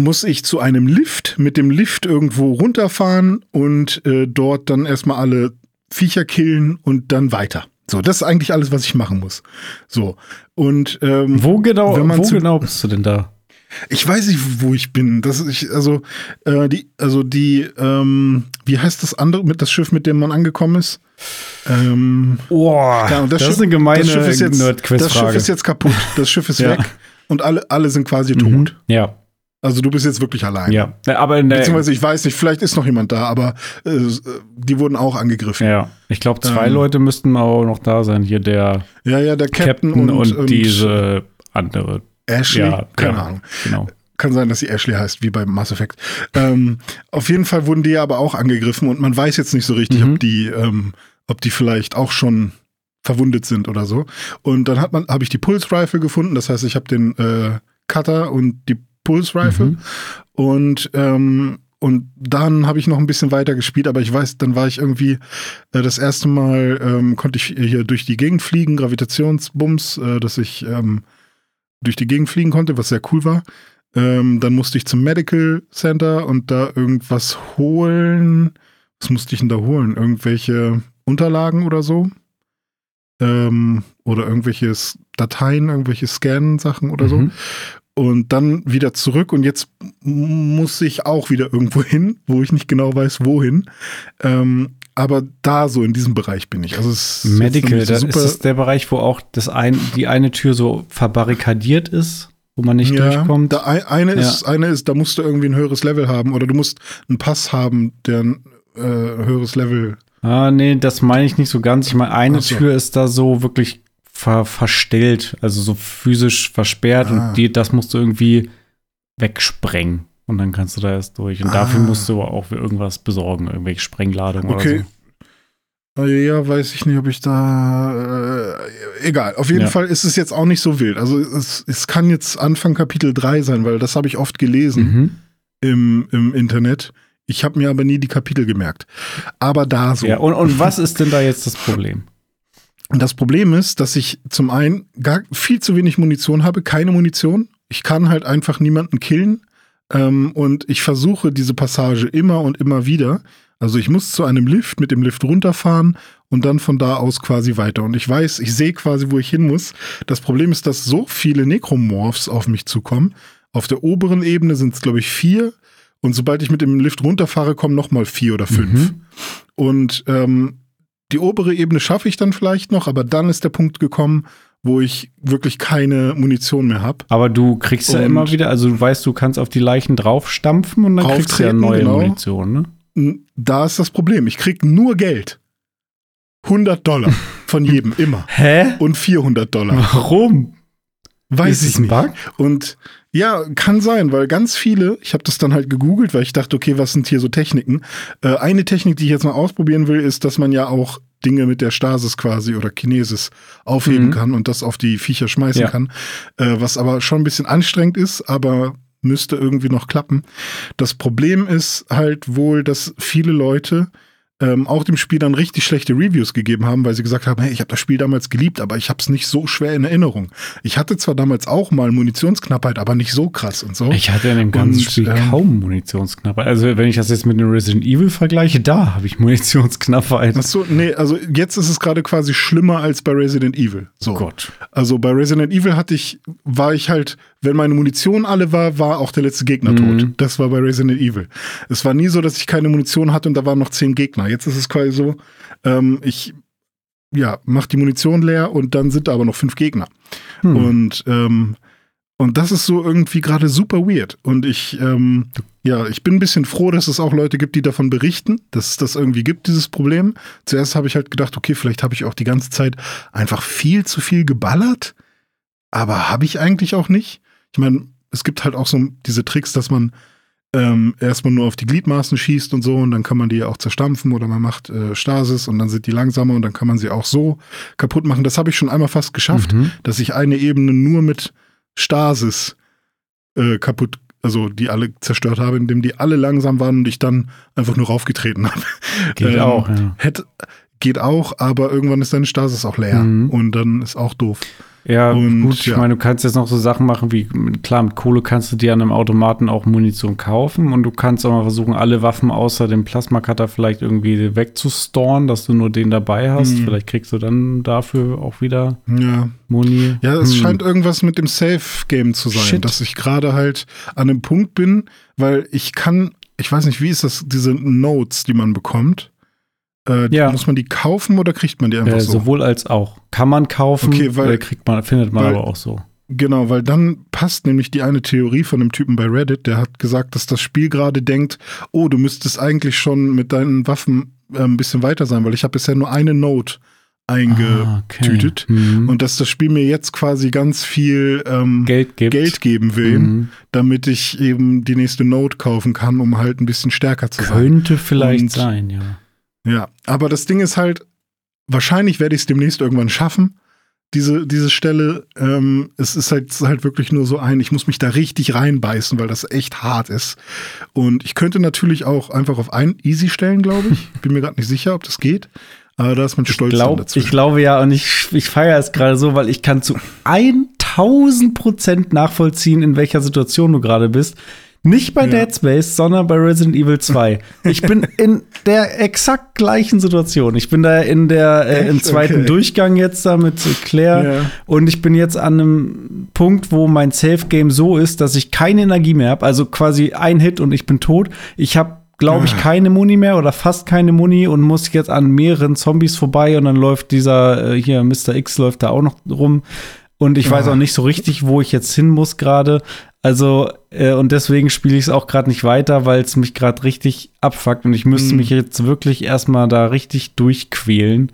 muss ich zu einem Lift, mit dem Lift irgendwo runterfahren und äh, dort dann erstmal alle Viecher killen und dann weiter. So, das ist eigentlich alles, was ich machen muss. So. Und ähm, wo genau, wo genau bist du denn da? Ich weiß nicht, wo ich bin. Das ist also äh, die, also die, ähm, wie heißt das andere mit das Schiff, mit dem man angekommen ist? Ähm, oh, ja, das, das Schiff, ist eine gemeine das Schiff ist jetzt, Das Schiff ist jetzt kaputt. Das Schiff ist ja. weg und alle, alle sind quasi mhm. tot. Ja. Also du bist jetzt wirklich allein. Ja, aber in der beziehungsweise ich weiß nicht, vielleicht ist noch jemand da, aber äh, die wurden auch angegriffen. Ja, ich glaube zwei ähm, Leute müssten auch noch da sein. Hier der ja ja der Captain, Captain und, und, diese andere Ashley, ja, keine ja, Ahnung. Genau. Kann sein, dass sie Ashley heißt, wie bei Mass Effect. ähm, auf jeden Fall wurden die aber auch angegriffen und man weiß jetzt nicht so richtig, mhm. ob die, ähm, ob die vielleicht auch schon verwundet sind oder so. Und dann hat man, habe ich die Pulse Rifle gefunden. Das heißt, ich habe den äh, Cutter und die Pulse Rifle. Mhm. Und, ähm, und dann habe ich noch ein bisschen weiter gespielt, aber ich weiß, dann war ich irgendwie äh, das erste Mal, ähm, konnte ich hier durch die Gegend fliegen, Gravitationsbums, äh, dass ich ähm, durch die Gegend fliegen konnte, was sehr cool war. Ähm, dann musste ich zum Medical Center und da irgendwas holen. Was musste ich denn da holen? Irgendwelche Unterlagen oder so? Ähm, oder irgendwelche Dateien, irgendwelche Scan-Sachen oder mhm. so und dann wieder zurück und jetzt muss ich auch wieder irgendwo hin, wo ich nicht genau weiß, wohin. Ähm, aber da so in diesem Bereich bin ich. Also es Medical, so ist das der Bereich, wo auch das ein, die eine Tür so verbarrikadiert ist, wo man nicht ja, durchkommt. Da eine ja. ist, eine ist, da musst du irgendwie ein höheres Level haben oder du musst einen Pass haben, der ein äh, höheres Level. Ah, nee, das meine ich nicht so ganz. Ich meine, eine so. Tür ist da so wirklich ver verstellt, also so physisch versperrt ah. und die, das musst du irgendwie wegsprengen. Und dann kannst du da erst durch. Und ah. dafür musst du aber auch irgendwas besorgen, irgendwelche Sprengladungen okay. oder so. Ja, weiß ich nicht, ob ich da. Äh, egal. Auf jeden ja. Fall ist es jetzt auch nicht so wild. Also es, es kann jetzt Anfang Kapitel 3 sein, weil das habe ich oft gelesen mhm. im, im Internet. Ich habe mir aber nie die Kapitel gemerkt. Aber da so. Ja, und, und was ist denn da jetzt das Problem? Und das Problem ist, dass ich zum einen gar viel zu wenig Munition habe, keine Munition. Ich kann halt einfach niemanden killen. Ähm, und ich versuche diese Passage immer und immer wieder. Also ich muss zu einem Lift, mit dem Lift runterfahren und dann von da aus quasi weiter. Und ich weiß, ich sehe quasi, wo ich hin muss. Das Problem ist, dass so viele Necromorphs auf mich zukommen. Auf der oberen Ebene sind es, glaube ich, vier. Und sobald ich mit dem Lift runterfahre, kommen noch mal vier oder fünf. Mhm. Und ähm, die obere Ebene schaffe ich dann vielleicht noch, aber dann ist der Punkt gekommen, wo ich wirklich keine Munition mehr habe. Aber du kriegst und ja immer wieder, also du weißt, du kannst auf die Leichen draufstampfen und dann kriegst du ja neue genau. Munition, ne? Da ist das Problem. Ich krieg nur Geld. 100 Dollar von (laughs) jedem, immer. Hä? Und 400 Dollar. Warum? Weiß ich nicht. Bug? Und ja, kann sein, weil ganz viele, ich habe das dann halt gegoogelt, weil ich dachte, okay, was sind hier so Techniken? Äh, eine Technik, die ich jetzt mal ausprobieren will, ist, dass man ja auch Dinge mit der Stasis quasi oder Kinesis aufheben mhm. kann und das auf die Viecher schmeißen ja. kann. Äh, was aber schon ein bisschen anstrengend ist, aber müsste irgendwie noch klappen. Das Problem ist halt wohl, dass viele Leute ähm, auch dem Spiel dann richtig schlechte Reviews gegeben haben, weil sie gesagt haben, hey, ich habe das Spiel damals geliebt, aber ich habe es nicht so schwer in Erinnerung. Ich hatte zwar damals auch mal Munitionsknappheit, aber nicht so krass und so. Ich hatte in dem ganzen und, Spiel ähm, kaum Munitionsknappheit. Also wenn ich das jetzt mit einem Resident Evil vergleiche, da habe ich Munitionsknappheit. Ach so, nee, also jetzt ist es gerade quasi schlimmer als bei Resident Evil. So. Gott. Also bei Resident Evil hatte ich, war ich halt, wenn meine Munition alle war, war auch der letzte Gegner mhm. tot. Das war bei Resident Evil. Es war nie so, dass ich keine Munition hatte und da waren noch zehn Gegner. Jetzt ist es quasi so, ähm, ich ja, mach die Munition leer und dann sind da aber noch fünf Gegner. Hm. Und, ähm, und das ist so irgendwie gerade super weird. Und ich, ähm, ja, ich bin ein bisschen froh, dass es auch Leute gibt, die davon berichten, dass es das irgendwie gibt, dieses Problem. Zuerst habe ich halt gedacht, okay, vielleicht habe ich auch die ganze Zeit einfach viel zu viel geballert. Aber habe ich eigentlich auch nicht. Ich meine, es gibt halt auch so diese Tricks, dass man ähm, erstmal nur auf die Gliedmaßen schießt und so und dann kann man die ja auch zerstampfen oder man macht äh, Stasis und dann sind die langsamer und dann kann man sie auch so kaputt machen. Das habe ich schon einmal fast geschafft, mhm. dass ich eine Ebene nur mit Stasis äh, kaputt, also die alle zerstört habe, indem die alle langsam waren und ich dann einfach nur raufgetreten habe. Geht ähm, auch, ja. Hätte, geht auch, aber irgendwann ist deine Stasis auch leer mhm. und dann ist auch doof. Ja, und, gut, ich ja. meine, du kannst jetzt noch so Sachen machen wie, klar, mit Kohle kannst du dir an einem Automaten auch Munition kaufen und du kannst auch mal versuchen, alle Waffen außer dem Plasma-Cutter vielleicht irgendwie wegzustoren, dass du nur den dabei hast. Hm. Vielleicht kriegst du dann dafür auch wieder ja. Muni. Ja, es hm. scheint irgendwas mit dem Safe-Game zu sein, Shit. dass ich gerade halt an einem Punkt bin, weil ich kann, ich weiß nicht, wie ist das, diese Notes, die man bekommt? Äh, ja. Muss man die kaufen oder kriegt man die einfach äh, so? Sowohl als auch. Kann man kaufen, okay, weil, kriegt man, findet man weil, aber auch so. Genau, weil dann passt nämlich die eine Theorie von einem Typen bei Reddit, der hat gesagt, dass das Spiel gerade denkt, oh, du müsstest eigentlich schon mit deinen Waffen äh, ein bisschen weiter sein, weil ich habe bisher nur eine Note eingetütet ah, okay. mhm. und dass das Spiel mir jetzt quasi ganz viel ähm, Geld, Geld, geben will, mhm. damit ich eben die nächste Note kaufen kann, um halt ein bisschen stärker zu Könnte sein. Könnte vielleicht und, sein, ja. Ja, aber das Ding ist halt, wahrscheinlich werde ich es demnächst irgendwann schaffen, diese, diese Stelle. Ähm, es ist halt, halt wirklich nur so ein, ich muss mich da richtig reinbeißen, weil das echt hart ist. Und ich könnte natürlich auch einfach auf ein Easy stellen, glaube ich. (laughs) Bin mir gerade nicht sicher, ob das geht. Aber da ist man stolz ich glaub, Ich glaube ja, und ich, ich feiere es gerade so, weil ich kann zu (laughs) 1000 Prozent nachvollziehen, in welcher Situation du gerade bist. Nicht bei ja. Dead Space, sondern bei Resident Evil 2. Ich bin in der exakt gleichen Situation. Ich bin da in der äh, im zweiten okay. Durchgang jetzt da mit Claire ja. und ich bin jetzt an einem Punkt, wo mein Safe Game so ist, dass ich keine Energie mehr habe, also quasi ein Hit und ich bin tot. Ich habe glaube ich, ah. keine Muni mehr oder fast keine Muni und muss jetzt an mehreren Zombies vorbei und dann läuft dieser äh, hier Mr. X läuft da auch noch rum und ich weiß ah. auch nicht so richtig, wo ich jetzt hin muss gerade. Also, äh, und deswegen spiele ich es auch gerade nicht weiter, weil es mich gerade richtig abfuckt und ich müsste mhm. mich jetzt wirklich erstmal da richtig durchquälen,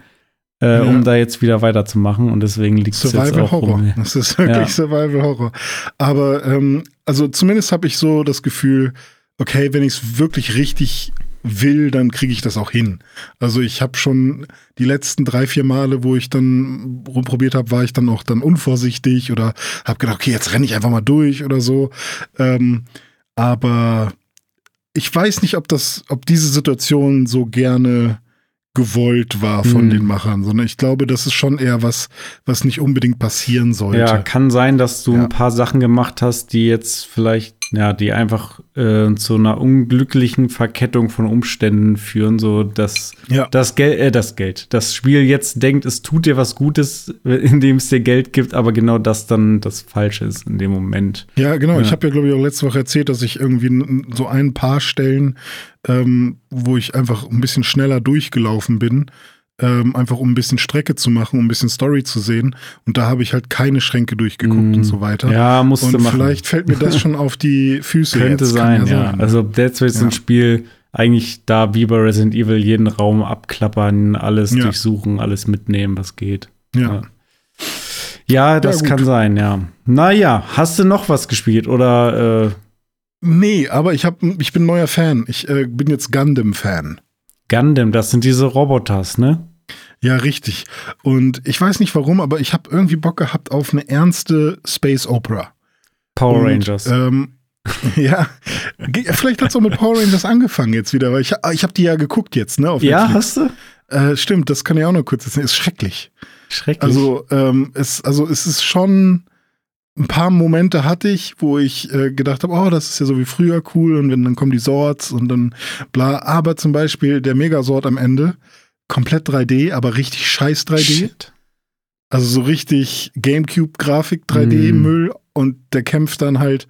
äh, ja. um da jetzt wieder weiterzumachen. Und deswegen liegt es jetzt auch Horror. Rum. Das ist wirklich ja. Survival Horror. Aber ähm, also zumindest habe ich so das Gefühl, okay, wenn ich es wirklich richtig will, dann kriege ich das auch hin. Also ich habe schon die letzten drei, vier Male, wo ich dann rumprobiert habe, war ich dann auch dann unvorsichtig oder habe gedacht, okay, jetzt renne ich einfach mal durch oder so. Ähm, aber ich weiß nicht, ob das, ob diese Situation so gerne gewollt war von Mhm. den Machern, sondern ich glaube, das ist schon eher was, was nicht unbedingt passieren sollte. Ja, kann sein, dass du Ja. ein paar Sachen gemacht hast, die jetzt vielleicht, ja, die einfach äh, zu einer unglücklichen Verkettung von Umständen führen, so dass Ja. das Geld, äh, das Geld, das Spiel jetzt denkt, es tut dir was Gutes, (laughs) indem es dir Geld gibt, aber genau das dann das Falsche ist in dem Moment. Ja, genau. Ich Ja. habe ja, glaube ich, auch letzte Woche erzählt, dass ich irgendwie so ein paar Stellen, ähm, wo ich einfach ein bisschen schneller durchgelaufen bin, ähm, einfach um ein bisschen Strecke zu machen, um ein bisschen Story zu sehen. Und da habe ich halt keine Schränke durchgeguckt Mm. und so weiter. Ja, musst du und machen. vielleicht fällt mir das schon auf die Füße. (laughs) Könnte jetzt. Sein, ja. sein. Also Dead Space ist Ja. ein Spiel, eigentlich da wie bei Resident Evil jeden Raum abklappern, alles Ja. durchsuchen, alles mitnehmen, was geht. ja. ja. Das kann sein, ja. Naja, hast du noch was gespielt oder äh, Nee, aber ich, hab, ich bin neuer Fan. Ich äh, bin jetzt Gundam-Fan. Gundam, das sind diese Roboters, ne? Ja, richtig. Und ich weiß nicht warum, aber ich habe irgendwie Bock gehabt auf eine ernste Space Opera. Power Und, Rangers. Ähm, (laughs) ja, vielleicht hat es auch mit Power Rangers angefangen jetzt wieder, weil ich, ich habe die ja geguckt jetzt, ne? Auf ja, hast du? Äh, stimmt, das kann ich auch noch kurz erzählen. Ist schrecklich. Schrecklich. Also, ähm, es, also es ist schon ein paar Momente hatte ich, wo ich äh, gedacht habe, oh, das ist ja so wie früher cool und wenn dann kommen die Swords und dann bla. Aber zum Beispiel der Megasword am Ende, komplett 3D, aber richtig scheiß 3D. Shit. Also so richtig Gamecube-Grafik, 3D-Müll und der kämpft dann halt,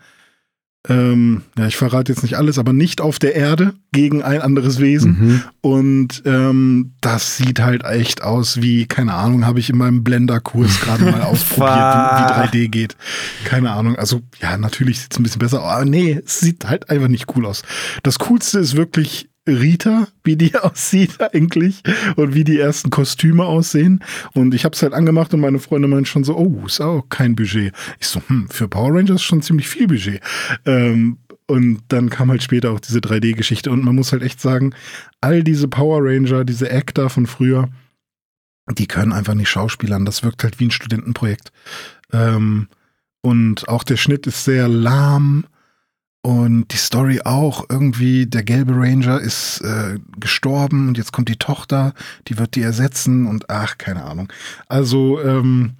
ähm, ja, ich verrate jetzt nicht alles, aber nicht auf der Erde gegen ein anderes Wesen. Mhm. Und ähm, das sieht halt echt aus wie, keine Ahnung, habe ich in meinem Blender-Kurs (laughs) gerade mal ausprobiert, wie, wie 3D geht. Keine Ahnung. Also, ja, natürlich sieht es ein bisschen besser aus, aber nee, es sieht halt einfach nicht cool aus. Das Coolste ist wirklich Rita, wie die (laughs) aussieht eigentlich und wie die ersten Kostüme aussehen. Und ich habe es halt angemacht und meine Freunde meinen schon so, oh, ist auch kein Budget. Ich so, hm, für Power Rangers schon ziemlich viel Budget. Ähm, und dann kam halt später auch diese 3D-Geschichte. Und man muss halt echt sagen, all diese Power Ranger, diese Actor von früher, die können einfach nicht schauspielern. Das wirkt halt wie ein Studentenprojekt. Ähm, und auch der Schnitt ist sehr lahm. Und die Story auch. Irgendwie, der gelbe Ranger ist äh, gestorben und jetzt kommt die Tochter, die wird die ersetzen und ach, keine Ahnung. Also, ähm,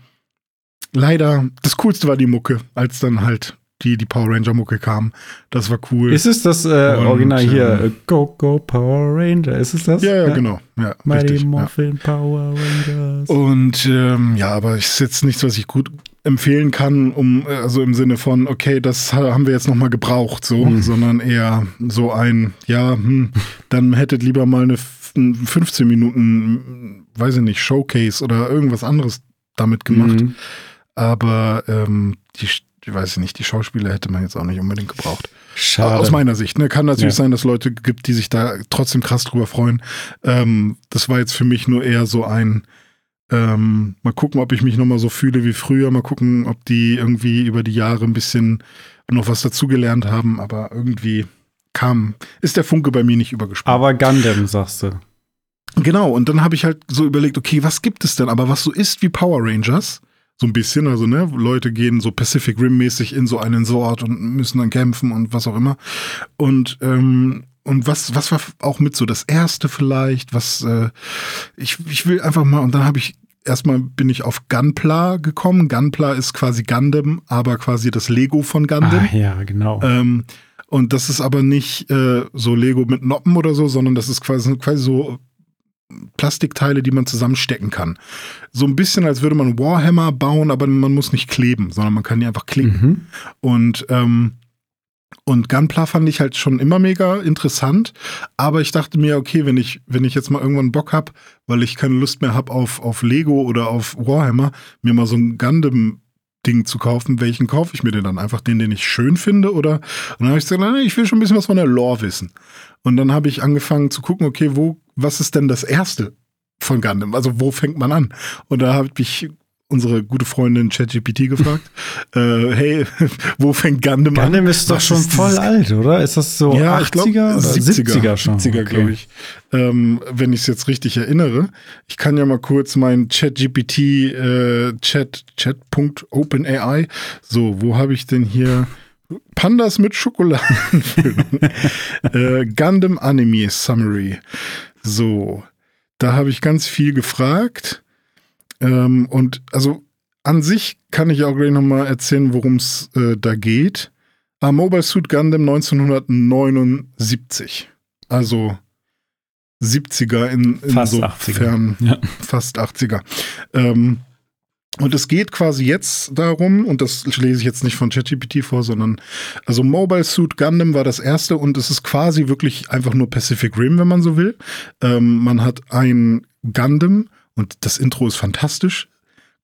leider, das Coolste war die Mucke, als dann halt die, die Power Ranger Mucke kam. Das war cool. Ist es das äh, Und, Original hier? ähm, äh, Go, Go, Power Ranger. Ist es das? ja, ja, genau. Ja, Mighty richtig. Ja. Morphin Power Rangers. Und ähm, ja, aber es ist jetzt nichts, was ich gut empfehlen kann, um, äh, also im Sinne von, okay, das ha- haben wir jetzt nochmal gebraucht, so, Hm. sondern eher so ein, ja, hm, dann hättet lieber mal eine f- ein 15 Minuten, weiß ich nicht, Showcase oder irgendwas anderes damit gemacht. Mhm. Aber ähm, die, ich weiß nicht, die Schauspieler hätte man jetzt auch nicht unbedingt gebraucht. Schade. Aus meiner Sicht. Ne? Kann natürlich Ja. sein, dass Leute gibt, die sich da trotzdem krass drüber freuen. Ähm, das war jetzt für mich nur eher so ein, ähm, mal gucken, ob ich mich nochmal so fühle wie früher. Mal gucken, ob die irgendwie über die Jahre ein bisschen noch was dazugelernt haben. Aber irgendwie kam, ist der Funke bei mir nicht übergesprungen. Aber Gundam, sagst du. Genau, und dann habe ich halt so überlegt, okay, was gibt es denn? Aber was so ist wie Power Rangers, so ein bisschen, also ne, Leute gehen so Pacific Rim-mäßig in so einen Sort und müssen dann kämpfen und was auch immer. Und ähm, und was, was war auch mit so das erste vielleicht, was äh, ich, ich will einfach mal, und dann habe ich erstmal bin ich auf Gunpla gekommen. Gunpla ist quasi Gundam, aber quasi das Lego von Gundam. Ah, ja, genau. Ähm, und das ist aber nicht äh, so Lego mit Noppen oder so, sondern das ist quasi, quasi so Plastikteile, die man zusammenstecken kann. So ein bisschen, als würde man Warhammer bauen, aber man muss nicht kleben, sondern man kann die einfach klicken. Mhm. Und, ähm, und Gunpla fand ich halt schon immer mega interessant. Aber ich dachte mir, okay, wenn ich, wenn ich jetzt mal irgendwann Bock habe, weil ich keine Lust mehr habe auf, auf Lego oder auf Warhammer, mir mal so ein Gundam Ding zu kaufen, welchen kaufe ich mir denn dann? Einfach den, den ich schön finde? Oder? Und dann habe ich gesagt, nein, ich will schon ein bisschen was von der Lore wissen. Und dann habe ich angefangen zu gucken, okay, wo, was ist denn das erste von Gundam? Also wo fängt man an? Und da habe ich unsere gute Freundin ChatGPT gefragt, (laughs) äh, hey, (laughs) wo fängt Gundam an? Gundam ist doch Was schon ist voll alt, oder? Ist das so ja, 80er ich glaub, oder 70er, 70er schon? 70er, Okay. glaube ich. Ähm, wenn ich es jetzt richtig erinnere. Ich kann ja mal kurz mein ChatGPT äh, Chat Chat.openai. So, wo habe ich denn hier Pandas mit Schokoladenfüllung? (laughs) äh, Gundam Anime Summary. So. da habe ich ganz viel gefragt. Ähm, und also an sich kann ich auch gleich nochmal erzählen, worum es äh, da geht. Ah, Mobile Suit Gundam 1979. Also 70er in, insofern 80er. Ja. fast 80er. Ähm, und es geht quasi jetzt darum, und das lese ich jetzt nicht von ChatGPT vor, sondern also Mobile Suit Gundam war das erste und es ist quasi wirklich einfach nur Pacific Rim, wenn man so will. Ähm, man hat ein Gundam und das Intro ist fantastisch.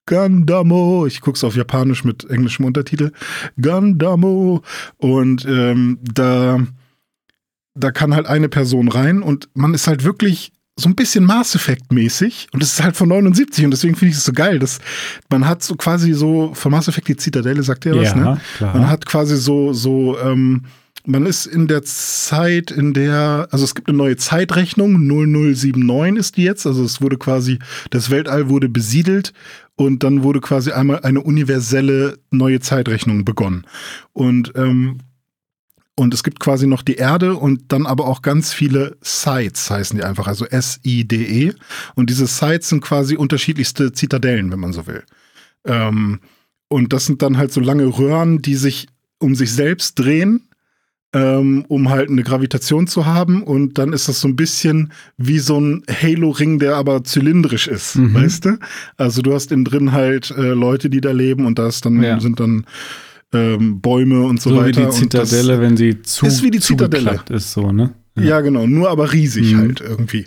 Gundamo, ich guck's auf Japanisch mit englischem Untertitel. Gundamo und ähm, da da kann halt eine Person rein und man ist halt wirklich so ein bisschen Mass Effect mäßig und es ist halt von 79 und deswegen finde ich es so geil, dass man hat so quasi so von Mass Effect die Zitadelle, sagt ihr was, ja, ne? Klar. Man hat quasi so so ähm, man ist in der Zeit, in der, also es gibt eine neue Zeitrechnung, 0079 ist die jetzt, also es wurde quasi, das Weltall wurde besiedelt und dann wurde quasi einmal eine universelle neue Zeitrechnung begonnen. Und ähm, und es gibt quasi noch die Erde und dann aber auch ganz viele Sites heißen die einfach, also S-I-D-E. Und diese Sites sind quasi unterschiedlichste Zitadellen, wenn man so will. Ähm, und das sind dann halt so lange Röhren, die sich um sich selbst drehen, ähm, um halt eine Gravitation zu haben. Und dann ist das so ein bisschen wie so ein Halo-Ring, der aber zylindrisch ist, mhm. weißt du? Also du hast innen drin halt äh, Leute, die da leben und da dann, ja. sind dann ähm, Bäume und so, so weiter. Wie die Zitadelle, wenn sie zu ist wie die Zitadelle ist so, ne? Ja. ja, genau, nur aber riesig mhm. halt irgendwie.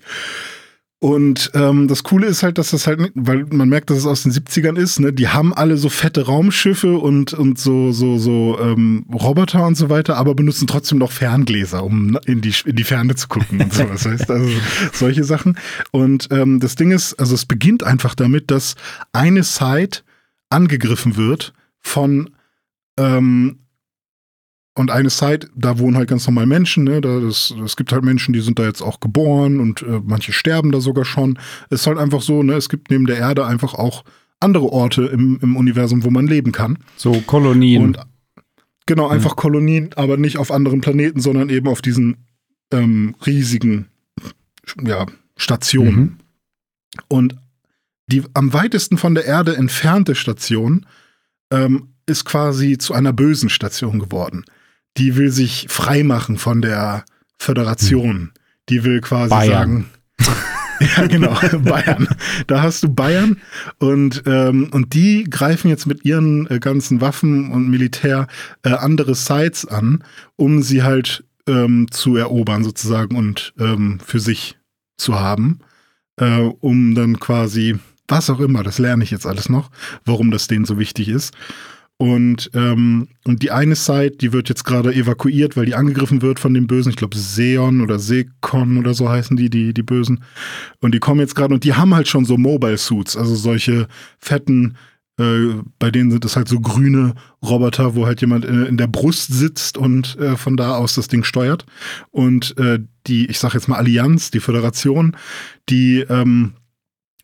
Und ähm, das Coole ist halt, dass das halt, weil man merkt, dass es aus den 70ern ist, ne, die haben alle so fette Raumschiffe und, und so, so, so ähm, Roboter und so weiter, aber benutzen trotzdem noch Ferngläser, um in die, in die Ferne zu gucken und so. Das heißt, (laughs) also solche Sachen. Und ähm, das Ding ist, also es beginnt einfach damit, dass eine Site angegriffen wird von ähm, und eine Site, da wohnen halt ganz normal Menschen, ne? Da das, es gibt halt Menschen, die sind da jetzt auch geboren und äh, manche sterben da sogar schon. Es ist halt einfach so, ne, es gibt neben der Erde einfach auch andere Orte im, im Universum, wo man leben kann. So Kolonien. Und genau, einfach mhm. Kolonien, aber nicht auf anderen Planeten, sondern eben auf diesen ähm, riesigen ja, Stationen. Mhm. Und die am weitesten von der Erde entfernte Station ähm, ist quasi zu einer bösen Station geworden. Die will sich freimachen von der Föderation. Die will quasi Bayern. sagen. (laughs) ja, genau, (laughs) Bayern. Da hast du Bayern und, ähm, und die greifen jetzt mit ihren äh, ganzen Waffen und Militär äh, andere Sites an, um sie halt ähm, zu erobern sozusagen und ähm, für sich zu haben, äh, um dann quasi, was auch immer, das lerne ich jetzt alles noch, warum das denen so wichtig ist. Und, ähm, und die eine Site, die wird jetzt gerade evakuiert, weil die angegriffen wird von den Bösen. Ich glaube, Seon oder Sekon oder so heißen die, die, die Bösen. Und die kommen jetzt gerade und die haben halt schon so Mobile Suits, also solche fetten, äh, bei denen sind es halt so grüne Roboter, wo halt jemand in, in der Brust sitzt und äh, von da aus das Ding steuert. Und äh, die, ich sag jetzt mal Allianz, die Föderation, die, ähm,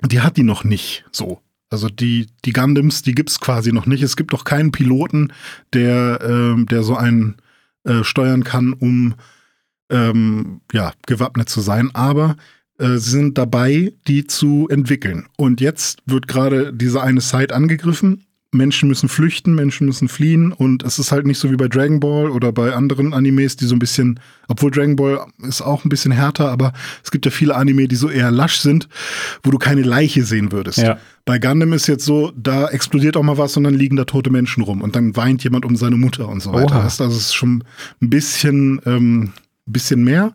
die hat die noch nicht so. Also die, die Gundams, die gibt's quasi noch nicht. Es gibt auch keinen Piloten, der, äh, der so einen äh, steuern kann, um ähm, ja, gewappnet zu sein. Aber äh, sie sind dabei, die zu entwickeln. Und jetzt wird gerade diese eine Site angegriffen Menschen müssen flüchten, Menschen müssen fliehen und es ist halt nicht so wie bei Dragon Ball oder bei anderen Animes, die so ein bisschen, obwohl Dragon Ball ist auch ein bisschen härter, aber es gibt ja viele Anime, die so eher lasch sind, wo du keine Leiche sehen würdest. Ja. Bei Gundam ist jetzt so, da explodiert auch mal was und dann liegen da tote Menschen rum und dann weint jemand um seine Mutter und so weiter. Oha. Also es ist schon ein bisschen, ähm, bisschen mehr.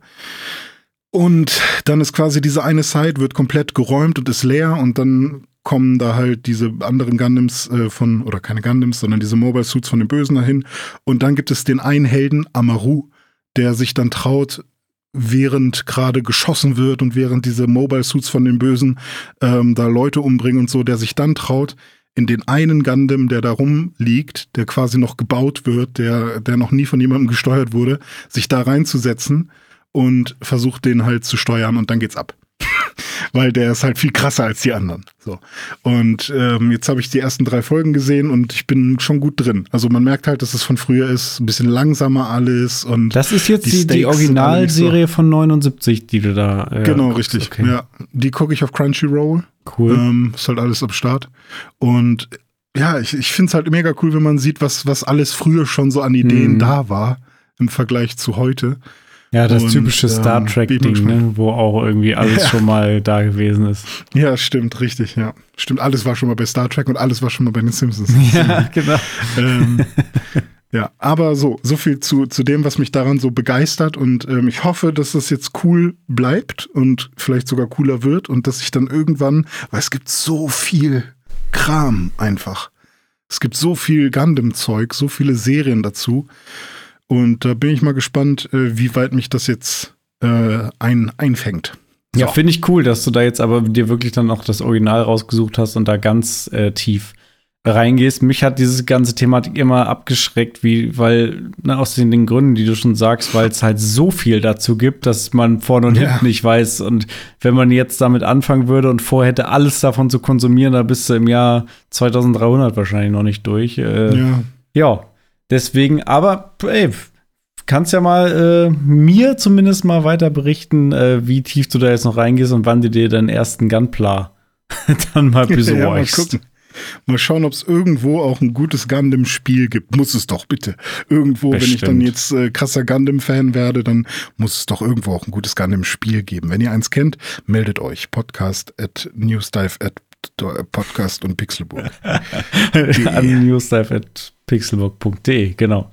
Und dann ist quasi diese eine Side wird komplett geräumt und ist leer und dann kommen da halt diese anderen Gundams äh, von, oder keine Gundams, sondern diese Mobile Suits von den Bösen dahin. Und dann gibt es den einen Helden, Amaru, der sich dann traut, während gerade geschossen wird und während diese Mobile Suits von den Bösen ähm, da Leute umbringen und so, der sich dann traut, in den einen Gundam, der da rumliegt, der quasi noch gebaut wird, der, der noch nie von jemandem gesteuert wurde, sich da reinzusetzen und versucht den halt zu steuern und dann geht's ab. (laughs) weil der ist halt viel krasser als die anderen. So. Und ähm, jetzt habe ich die ersten drei Folgen gesehen und ich bin schon gut drin. Also man merkt halt, dass es von früher ist, ein bisschen langsamer alles und Das ist jetzt die, die, die Originalserie so. von 79, die du da. Äh, genau, guckst. richtig. Okay. Ja, die gucke ich auf Crunchyroll. Cool. Ähm, ist halt alles am Start. Und ja, ich, ich finde es halt mega cool, wenn man sieht, was, was alles früher schon so an Ideen hm. da war im Vergleich zu heute. Ja, das und, typische Star ähm, Trek-Ding, ne? wo auch irgendwie alles ja. schon mal da gewesen ist. Ja, stimmt, richtig, ja. Stimmt, alles war schon mal bei Star Trek und alles war schon mal bei den Simpsons. (laughs) Ja, genau. Ähm, (laughs) ja, aber so, so viel zu, zu dem, was mich daran so begeistert und ähm, ich hoffe, dass das jetzt cool bleibt und vielleicht sogar cooler wird und dass ich dann irgendwann, weil es gibt so viel Kram einfach. Es gibt so viel Gundam-Zeug, so viele Serien dazu. Und da bin ich mal gespannt, äh, wie weit mich das jetzt äh, ein, einfängt. So. Ja, finde ich cool, dass du da jetzt aber dir wirklich dann auch das Original rausgesucht hast und da ganz äh, tief reingehst. Mich hat diese ganze Thematik immer abgeschreckt, wie, weil, ne, aus den, den, Gründen, die du schon sagst, weil es halt so viel dazu gibt, dass man vorne und ja. hinten nicht weiß. Und wenn man jetzt damit anfangen würde und vorhätte, alles davon zu konsumieren, da bist du im Jahr 2300 wahrscheinlich noch nicht durch. Äh, ja. Ja, deswegen, aber, ey, kannst ja mal äh, mir zumindest mal weiter berichten, äh, wie tief du da jetzt noch reingehst und wann du dir deinen ersten Gunpla (laughs) dann mal (laughs) besorgst. Ja, mal. Mal schauen, ob es irgendwo auch ein gutes Gundam-Spiel gibt. Muss es doch bitte. Irgendwo, Bestimmt. wenn ich dann jetzt äh, krasser Gundam-Fan werde, dann muss es doch irgendwo auch ein gutes Gundam-Spiel geben. Wenn ihr eins kennt, meldet euch. Podcast at newsdive at Podcast und Pixelburg. (laughs) An newsdive at pixelburg.de, genau.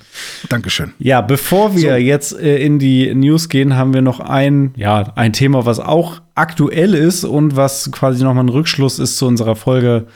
Dankeschön. Ja, bevor wir so. jetzt äh, in die News gehen, haben wir noch ein, ja, ein Thema, was auch aktuell ist und was quasi nochmal ein Rückschluss ist zu unserer Folge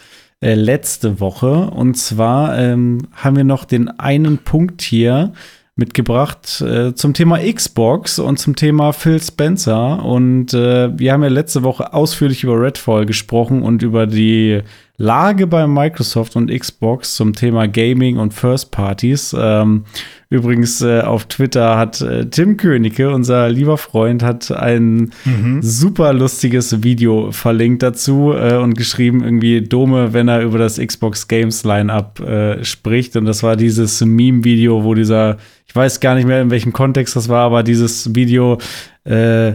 äh, letzte Woche. Und zwar ähm, haben wir noch den einen Punkt hier mitgebracht äh, zum Thema Xbox und zum Thema Phil Spencer. Und äh, wir haben ja letzte Woche ausführlich über Redfall gesprochen und über die Lage bei Microsoft und Xbox zum Thema Gaming und First Parties. Ähm, übrigens äh, auf Twitter hat äh, Tim Königke, unser lieber Freund, hat ein mhm. super lustiges Video verlinkt dazu äh, und geschrieben irgendwie Dome, wenn er über das Xbox Games Lineup äh, spricht. Und das war dieses Meme-Video, wo dieser, ich weiß gar nicht mehr in welchem Kontext das war, aber dieses Video äh,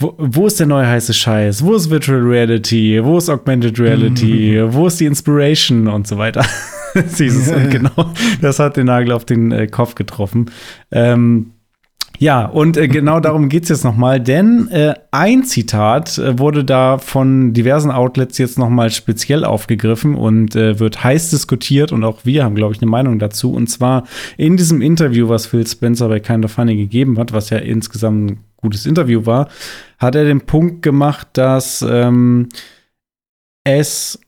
wo, wo, ist der neue heiße Scheiß? Wo ist Virtual Reality? Wo ist Augmented Reality? Mhm. Wo ist die Inspiration und so weiter? (laughs) Dieses, und (laughs) genau, das hat den Nagel auf den äh, Kopf getroffen. Ähm, ja, und äh, genau (laughs) darum geht es jetzt nochmal, denn äh, ein Zitat äh, wurde da von diversen Outlets jetzt nochmal speziell aufgegriffen und äh, wird heiß diskutiert und auch wir haben, glaube ich, eine Meinung dazu. Und zwar in diesem Interview, was Phil Spencer bei Kind of Funny gegeben hat, was ja insgesamt ein gutes Interview war, hat er den Punkt gemacht, dass ähm, es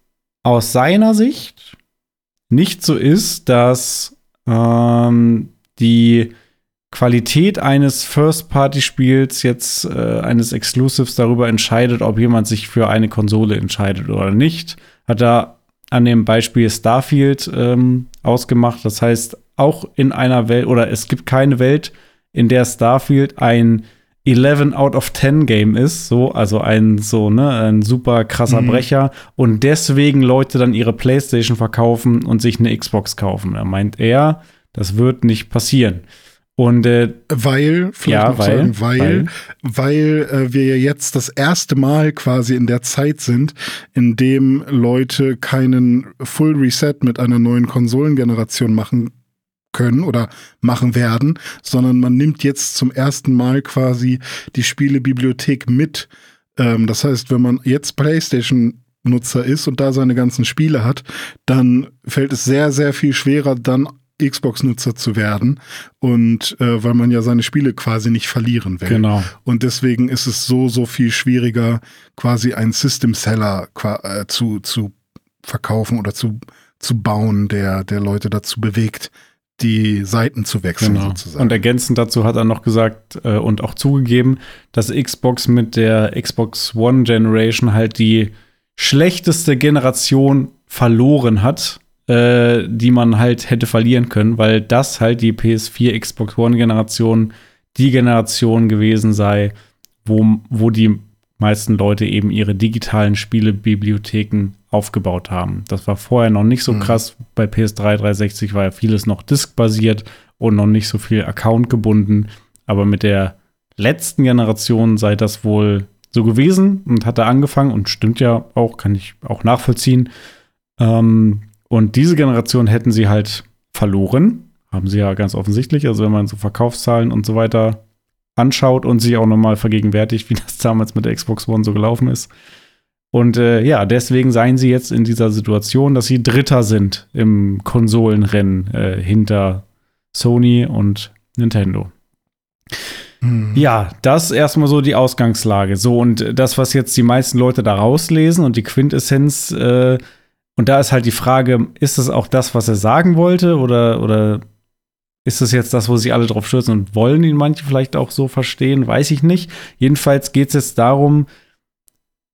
aus seiner Sicht nicht so ist, dass ähm, die Qualität eines First-Party-Spiels jetzt äh, eines Exclusives darüber entscheidet, ob jemand sich für eine Konsole entscheidet oder nicht. Hat er an dem Beispiel Starfield ähm, ausgemacht. Das heißt, auch in einer Welt oder es gibt keine Welt, in der Starfield ein 11 out of 10 Game ist, so, also ein so, ne, ein super krasser mhm. Brecher und deswegen Leute dann ihre Playstation verkaufen und sich eine Xbox kaufen. Da meint er, das wird nicht passieren. Und äh, weil, vielleicht ja, noch weil, sagen, weil, weil, weil äh, wir ja jetzt das erste Mal quasi in der Zeit sind, in dem Leute keinen Full Reset mit einer neuen Konsolengeneration machen können oder machen werden, sondern man nimmt jetzt zum ersten Mal quasi die Spielebibliothek mit. Ähm, das heißt, wenn man jetzt PlayStation Nutzer ist und da seine ganzen Spiele hat, dann fällt es sehr, sehr viel schwerer, dann Xbox-Nutzer zu werden und äh, weil man ja seine Spiele quasi nicht verlieren will. Genau. Und deswegen ist es so, so viel schwieriger, quasi einen System-Seller äh, zu, zu verkaufen oder zu, zu bauen, der, der Leute dazu bewegt, die Seiten zu wechseln genau. sozusagen. Und ergänzend dazu hat er noch gesagt äh, und auch zugegeben, dass Xbox mit der Xbox One Generation halt die schlechteste Generation verloren hat, äh, die man halt hätte verlieren können, weil das halt die PS4 Xbox One Generation die Generation gewesen sei, wo, wo die meisten Leute eben ihre digitalen Spielebibliotheken aufgebaut haben. Das war vorher noch nicht so mhm. krass. Bei PS3 360 war ja vieles noch diskbasiert und noch nicht so viel Account gebunden. Aber mit der letzten Generation sei das wohl so gewesen und hat da angefangen und stimmt ja auch, kann ich auch nachvollziehen. Ähm, und diese Generation hätten sie halt verloren. Haben sie ja ganz offensichtlich. Also, wenn man so Verkaufszahlen und so weiter anschaut und sich auch nochmal vergegenwärtigt, wie das damals mit der Xbox One so gelaufen ist. Und äh, ja, deswegen seien sie jetzt in dieser Situation, dass sie Dritter sind im Konsolenrennen äh, hinter Sony und Nintendo. Hm. Ja, das erstmal so die Ausgangslage. So, und das, was jetzt die meisten Leute da rauslesen und die Quintessenz, äh, und da ist halt die Frage, ist es auch das, was er sagen wollte, oder, oder ist es jetzt das, wo sich alle drauf stürzen und wollen ihn manche vielleicht auch so verstehen? Weiß ich nicht. Jedenfalls geht es jetzt darum,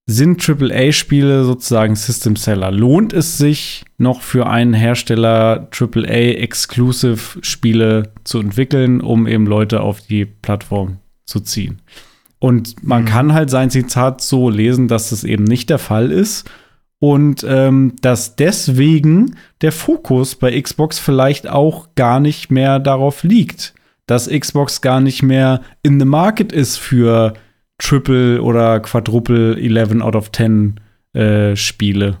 sind AAA-Spiele sozusagen System Seller? Lohnt es sich noch für einen Hersteller AAA-Exclusive-Spiele zu entwickeln, um eben Leute auf die Plattform zu ziehen? Und man mhm. kann halt sein Zitat so lesen, dass das eben nicht der Fall ist und ähm, dass deswegen der Fokus bei Xbox vielleicht auch gar nicht mehr darauf liegt, dass Xbox gar nicht mehr in the market ist für Triple oder Quadruple 11 out of 10 äh, Spiele.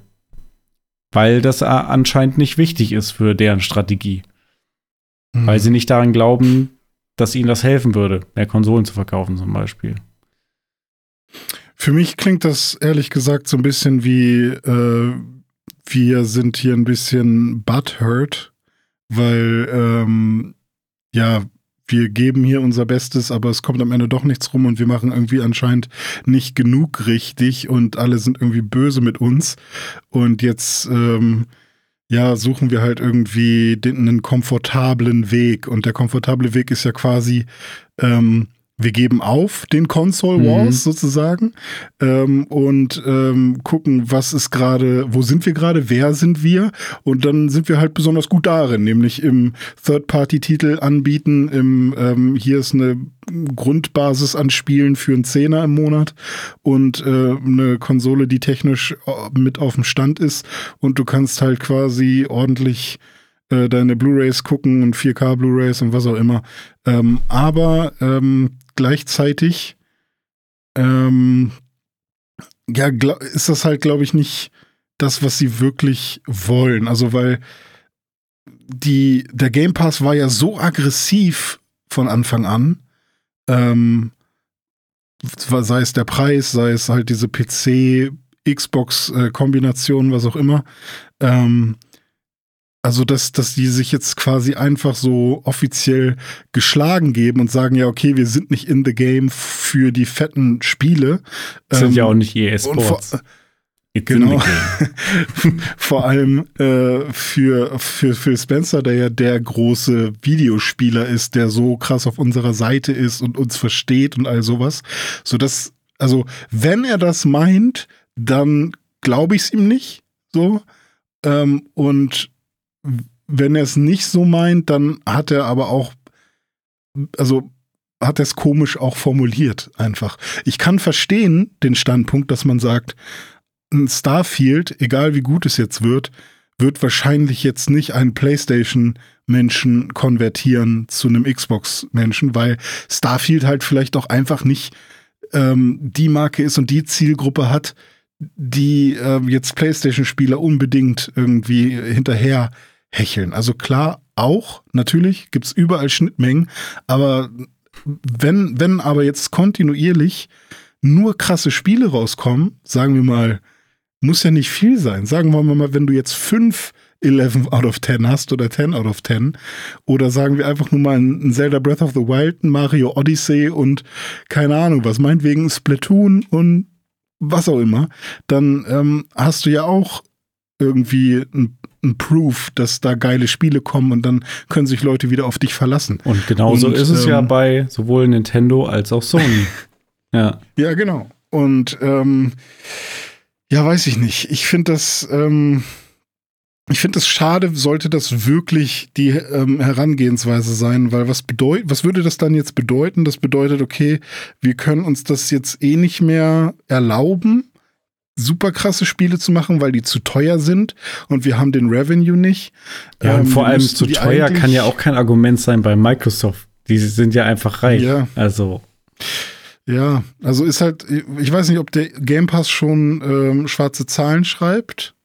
Weil das anscheinend nicht wichtig ist für deren Strategie. Mhm. Weil sie nicht daran glauben, dass ihnen das helfen würde, mehr Konsolen zu verkaufen zum Beispiel. Für mich klingt das ehrlich gesagt so ein bisschen wie, äh, wir sind hier ein bisschen butthurt, weil ähm, ja, wir geben hier unser Bestes, aber es kommt am Ende doch nichts rum und wir machen irgendwie anscheinend nicht genug richtig und alle sind irgendwie böse mit uns. Und jetzt, ähm, ja, suchen wir halt irgendwie den, einen komfortablen Weg. Und der komfortable Weg ist ja quasi, ähm, wir geben auf den Console Wars mhm. sozusagen ähm, und ähm, gucken, was ist gerade, wo sind wir gerade, wer sind wir und dann sind wir halt besonders gut darin, nämlich im Third-Party-Titel anbieten, im ähm, hier ist eine Grundbasis an Spielen für einen Zehner im Monat und äh, eine Konsole, die technisch äh, mit auf dem Stand ist und du kannst halt quasi ordentlich äh, deine Blu-rays gucken und 4K Blu-rays und was auch immer. Ähm, aber ähm, gleichzeitig ähm, ja, ist das halt, glaube ich, nicht das, was sie wirklich wollen. Also, weil die, der Game Pass war ja so aggressiv von Anfang an. Ähm, sei es der Preis, sei es halt diese PC, Xbox-Kombination, äh, was auch immer. Ähm, also, dass, dass die sich jetzt quasi einfach so offiziell geschlagen geben und sagen, ja, okay, wir sind nicht in the game für die fetten Spiele. Das sind ähm, ja auch nicht EA-Sports. Genau. (laughs) Vor allem äh, für, für Phil Spencer, der ja der große Videospieler ist, der so krass auf unserer Seite ist und uns versteht und all sowas. So dass, also, wenn er das meint, dann glaube ich es ihm nicht. So. Ähm, und wenn er es nicht so meint, dann hat er aber auch, also hat er es komisch auch formuliert einfach. Ich kann verstehen den Standpunkt, dass man sagt, ein Starfield, egal wie gut es jetzt wird, wird wahrscheinlich jetzt nicht einen PlayStation-Menschen konvertieren zu einem Xbox-Menschen, weil Starfield halt vielleicht auch einfach nicht ähm, die Marke ist und die Zielgruppe hat, die äh, jetzt PlayStation-Spieler unbedingt irgendwie hinterher hecheln. Also klar, auch, natürlich gibt es überall Schnittmengen, aber wenn, wenn aber jetzt kontinuierlich nur krasse Spiele rauskommen, sagen wir mal, muss ja nicht viel sein. Sagen wir mal, wenn du jetzt fünf 11 (laughs) out of 10 hast oder 10 out of 10. Oder sagen wir einfach nur mal ein Zelda Breath of the Wild, ein Mario Odyssey und keine Ahnung was, meinetwegen Splatoon und was auch immer, dann ähm, hast du ja auch irgendwie ein ein Proof, dass da geile Spiele kommen und dann können sich Leute wieder auf dich verlassen. Und genauso und, ist es ähm, ja bei sowohl Nintendo als auch Sony. (laughs) ja. Ja, genau. Und ähm, ja, weiß ich nicht. Ich finde das, ähm, ich finde es schade, sollte das wirklich die ähm, Herangehensweise sein, weil was bedeutet, was würde das dann jetzt bedeuten? Das bedeutet, okay, wir können uns das jetzt eh nicht mehr erlauben, super krasse Spiele zu machen, weil die zu teuer sind und wir haben den Revenue nicht. Ja, ähm, vor allem zu teuer kann ja auch kein Argument sein bei Microsoft. Die sind ja einfach reich. Ja. Also. Ja, also ist halt, ich weiß nicht, ob der Game Pass schon ähm, schwarze Zahlen schreibt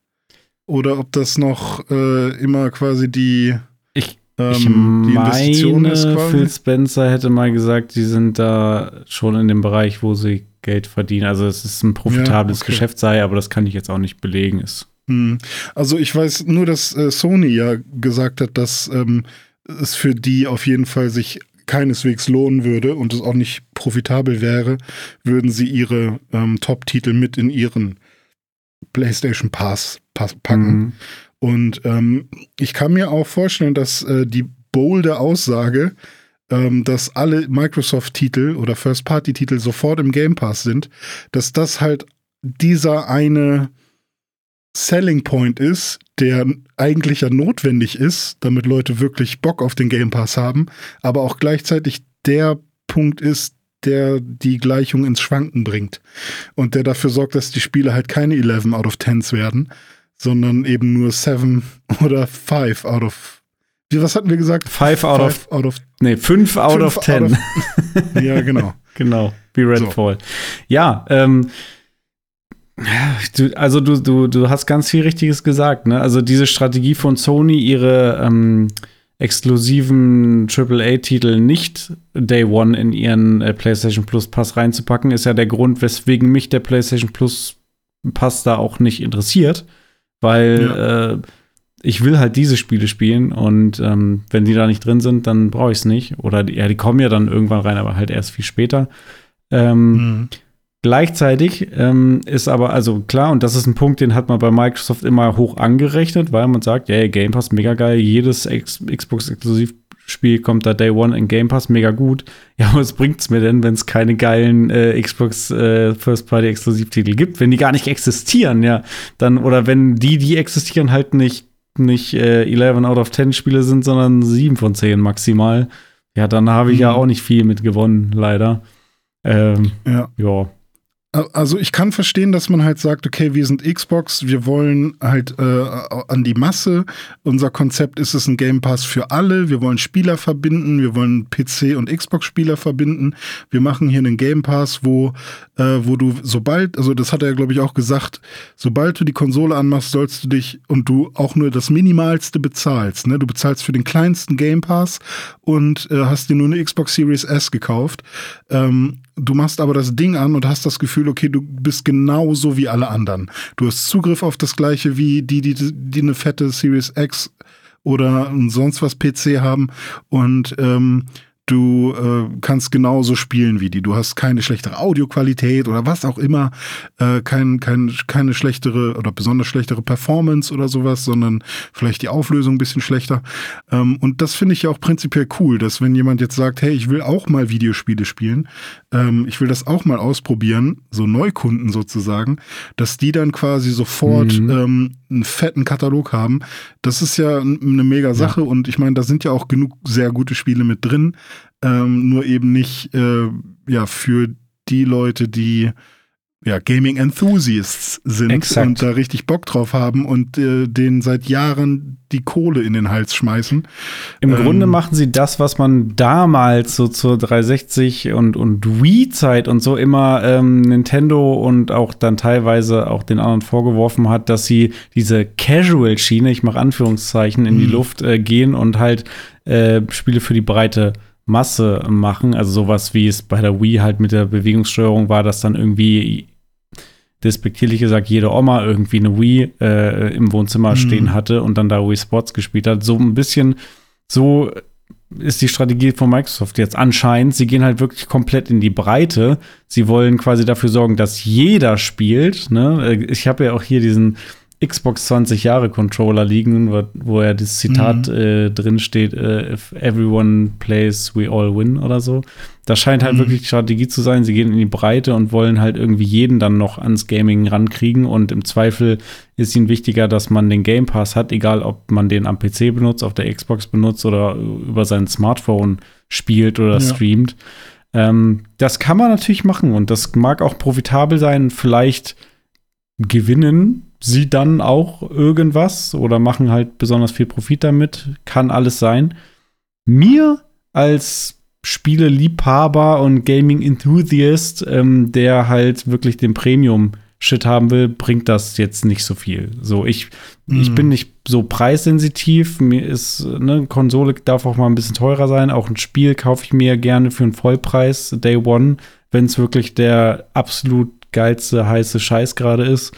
oder ob das noch äh, immer quasi die, ich, ähm, ich die Investition meine, ist. Quasi. Phil Spencer hätte mal gesagt, die sind da schon in dem Bereich, wo sie Geld verdienen. Also es ist ein profitables ja, okay. Geschäft sei, aber das kann ich jetzt auch nicht belegen. Ist. Hm. Also ich weiß nur, dass äh, Sony ja gesagt hat, dass ähm, es für die auf jeden Fall sich keineswegs lohnen würde und es auch nicht profitabel wäre, würden sie ihre ähm, Top-Titel mit in ihren PlayStation Pass, Pass packen. Mhm. Und ähm, ich kann mir auch vorstellen, dass äh, die bolde Aussage, ähm, dass alle Microsoft-Titel oder First-Party-Titel sofort im Game Pass sind, dass das halt dieser eine Selling Point ist, der eigentlich ja notwendig ist, damit Leute wirklich Bock auf den Game Pass haben, aber auch gleichzeitig der Punkt ist, der die Gleichung ins Schwanken bringt und der dafür sorgt, dass die Spiele halt keine 11 out of 10s werden, sondern eben nur 7 (laughs) oder 5 out of wie, was hatten wir gesagt? 5 out, of, out of Nee, 5 out of 10. (laughs) ja, genau. genau, wie Redfall. So. Ja, ähm Du, also du, du, du hast ganz viel Richtiges gesagt, ne? Also diese Strategie von Sony, ihre ähm, exklusiven AAA-Titel nicht Day One in ihren äh, PlayStation Plus Pass reinzupacken, ist ja der Grund, weswegen mich der PlayStation Plus Pass da auch nicht interessiert, weil ja. äh, ich will halt diese Spiele spielen und ähm, wenn die da nicht drin sind, dann brauche ich es nicht. Oder ja, die kommen ja dann irgendwann rein, aber halt erst viel später. Ähm, mhm. Gleichzeitig ähm, ist aber, also klar, und das ist ein Punkt, den hat man bei Microsoft immer hoch angerechnet, weil man sagt, ja, yeah, Game Pass, mega geil, jedes Xbox-Exklusivspiel kommt da Day One in Game Pass, mega gut. (laughs) Ja, was bringt's mir denn, wenn es keine geilen äh, Xbox äh, First-Party-Exklusivtitel gibt, wenn die gar nicht existieren, ja, dann, oder wenn die, die existieren, halt nicht, nicht äh, 11 out of 10 Spiele sind, sondern 7 von 10 maximal, ja, dann habe ich mhm. ja auch nicht viel mit gewonnen, leider. Ähm, ja. ja. Also ich kann verstehen, dass man halt sagt, okay, wir sind Xbox, wir wollen halt äh, an die Masse. Unser Konzept ist es ein Game Pass für alle. Wir wollen Spieler verbinden, wir wollen PC und Xbox-Spieler verbinden. Wir machen hier einen Game Pass, wo, äh, wo du sobald, also das hat er glaube ich auch gesagt, sobald du die Konsole anmachst, sollst du dich und du auch nur das Minimalste bezahlst. Ne? Du bezahlst für den kleinsten Game Pass und äh, hast dir nur eine Xbox Series S gekauft. Ähm, Du machst aber das Ding an und hast das Gefühl, okay, du bist genauso wie alle anderen. Du hast Zugriff auf das gleiche wie die, die, die eine fette Series X oder sonst was PC haben und ähm, Du äh, kannst genauso spielen wie die. Du hast keine schlechtere Audioqualität oder was auch immer, äh, kein, kein, keine schlechtere oder besonders schlechtere Performance oder sowas, sondern vielleicht die Auflösung ein bisschen schlechter. Ähm, und das finde ich ja auch prinzipiell cool, dass wenn jemand jetzt sagt, hey, ich will auch mal Videospiele spielen, ähm, ich will das auch mal ausprobieren, so Neukunden sozusagen, dass die dann quasi sofort mhm. ähm, einen fetten Katalog haben. Das ist ja eine mega Sache ja. und ich meine, da sind ja auch genug sehr gute Spiele mit drin, ähm, nur eben nicht äh, ja für die Leute, die ja, Gaming Enthusiasts sind Exakt. und da richtig Bock drauf haben und äh, denen seit Jahren die Kohle in den Hals schmeißen. Im ähm, Grunde machen sie das, was man damals so zur 360 und, und Wii-Zeit und so immer ähm, Nintendo und auch dann teilweise auch den anderen vorgeworfen hat, dass sie diese Casual-Schiene, ich mache Anführungszeichen, in die mhm. Luft äh, gehen und halt äh, Spiele für die breite Masse machen. Also sowas wie es bei der Wii halt mit der Bewegungssteuerung war, dass dann irgendwie despektierlich gesagt, jede Oma irgendwie eine Wii äh, im Wohnzimmer mhm. stehen hatte und dann da Wii Sports gespielt hat. So ein bisschen, so ist die Strategie von Microsoft jetzt anscheinend. Sie gehen halt wirklich komplett in die Breite. Sie wollen quasi dafür sorgen, dass jeder spielt. Ne? Ich habe ja auch hier diesen Xbox 20 Jahre Controller liegen, wo, wo ja das Zitat mhm. äh, drin steht, äh, if everyone plays, we all win oder so. Das scheint halt mhm. wirklich Strategie zu sein. Sie gehen in die Breite und wollen halt irgendwie jeden dann noch ans Gaming rankriegen und im Zweifel ist ihnen wichtiger, dass man den Game Pass hat, egal ob man den am PC benutzt, auf der Xbox benutzt oder über sein Smartphone spielt oder ja. streamt. Ähm, das kann man natürlich machen und das mag auch profitabel sein. Vielleicht gewinnen sie dann auch irgendwas oder machen halt besonders viel Profit damit. Kann alles sein. Mir als Spieleliebhaber und Gaming-Enthusiast, ähm, der halt wirklich den Premium-Shit haben will, bringt das jetzt nicht so viel. So, ich, mm. ich bin nicht so preissensitiv. Mir ist, ne, Konsole darf auch mal ein bisschen teurer sein. Auch ein Spiel kaufe ich mir gerne für einen Vollpreis, Day One, wenn es wirklich der absolut geilste, heiße Scheiß gerade ist.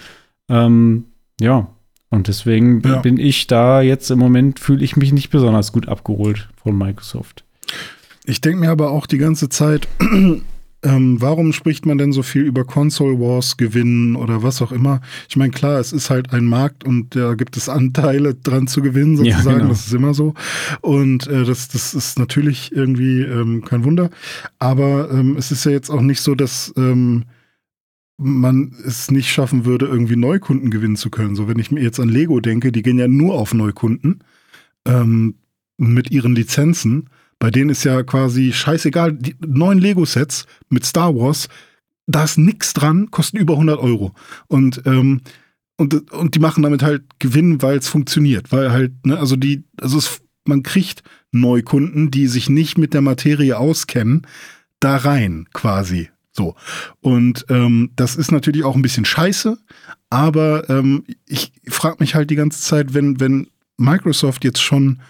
Ähm, ja, und deswegen ja. bin ich da jetzt im Moment, fühle ich mich nicht besonders gut abgeholt von Microsoft. Ich denke mir aber auch die ganze Zeit, (clears throat) ähm, warum spricht man denn so viel über Console Wars gewinnen oder was auch immer? Ich meine, klar, es ist halt ein Markt und da gibt es Anteile dran zu gewinnen, sozusagen. Ja, genau. Das ist immer so. Und äh, das, das ist natürlich irgendwie ähm, kein Wunder. Aber ähm, es ist ja jetzt auch nicht so, dass ähm, man es nicht schaffen würde, irgendwie Neukunden gewinnen zu können. So, wenn ich mir jetzt an Lego denke, die gehen ja nur auf Neukunden ähm, mit ihren Lizenzen. Bei denen ist ja quasi scheißegal, die neuen Lego-Sets mit Star Wars, da ist nix dran, kosten über 100 Euro. Und, ähm, und, und die machen damit halt Gewinn, weil es funktioniert. Weil halt, ne, also die, also es, man kriegt Neukunden, die sich nicht mit der Materie auskennen, da rein quasi. So. Und ähm, das ist natürlich auch ein bisschen scheiße, aber ähm, ich frage mich halt die ganze Zeit, wenn, wenn Microsoft jetzt schon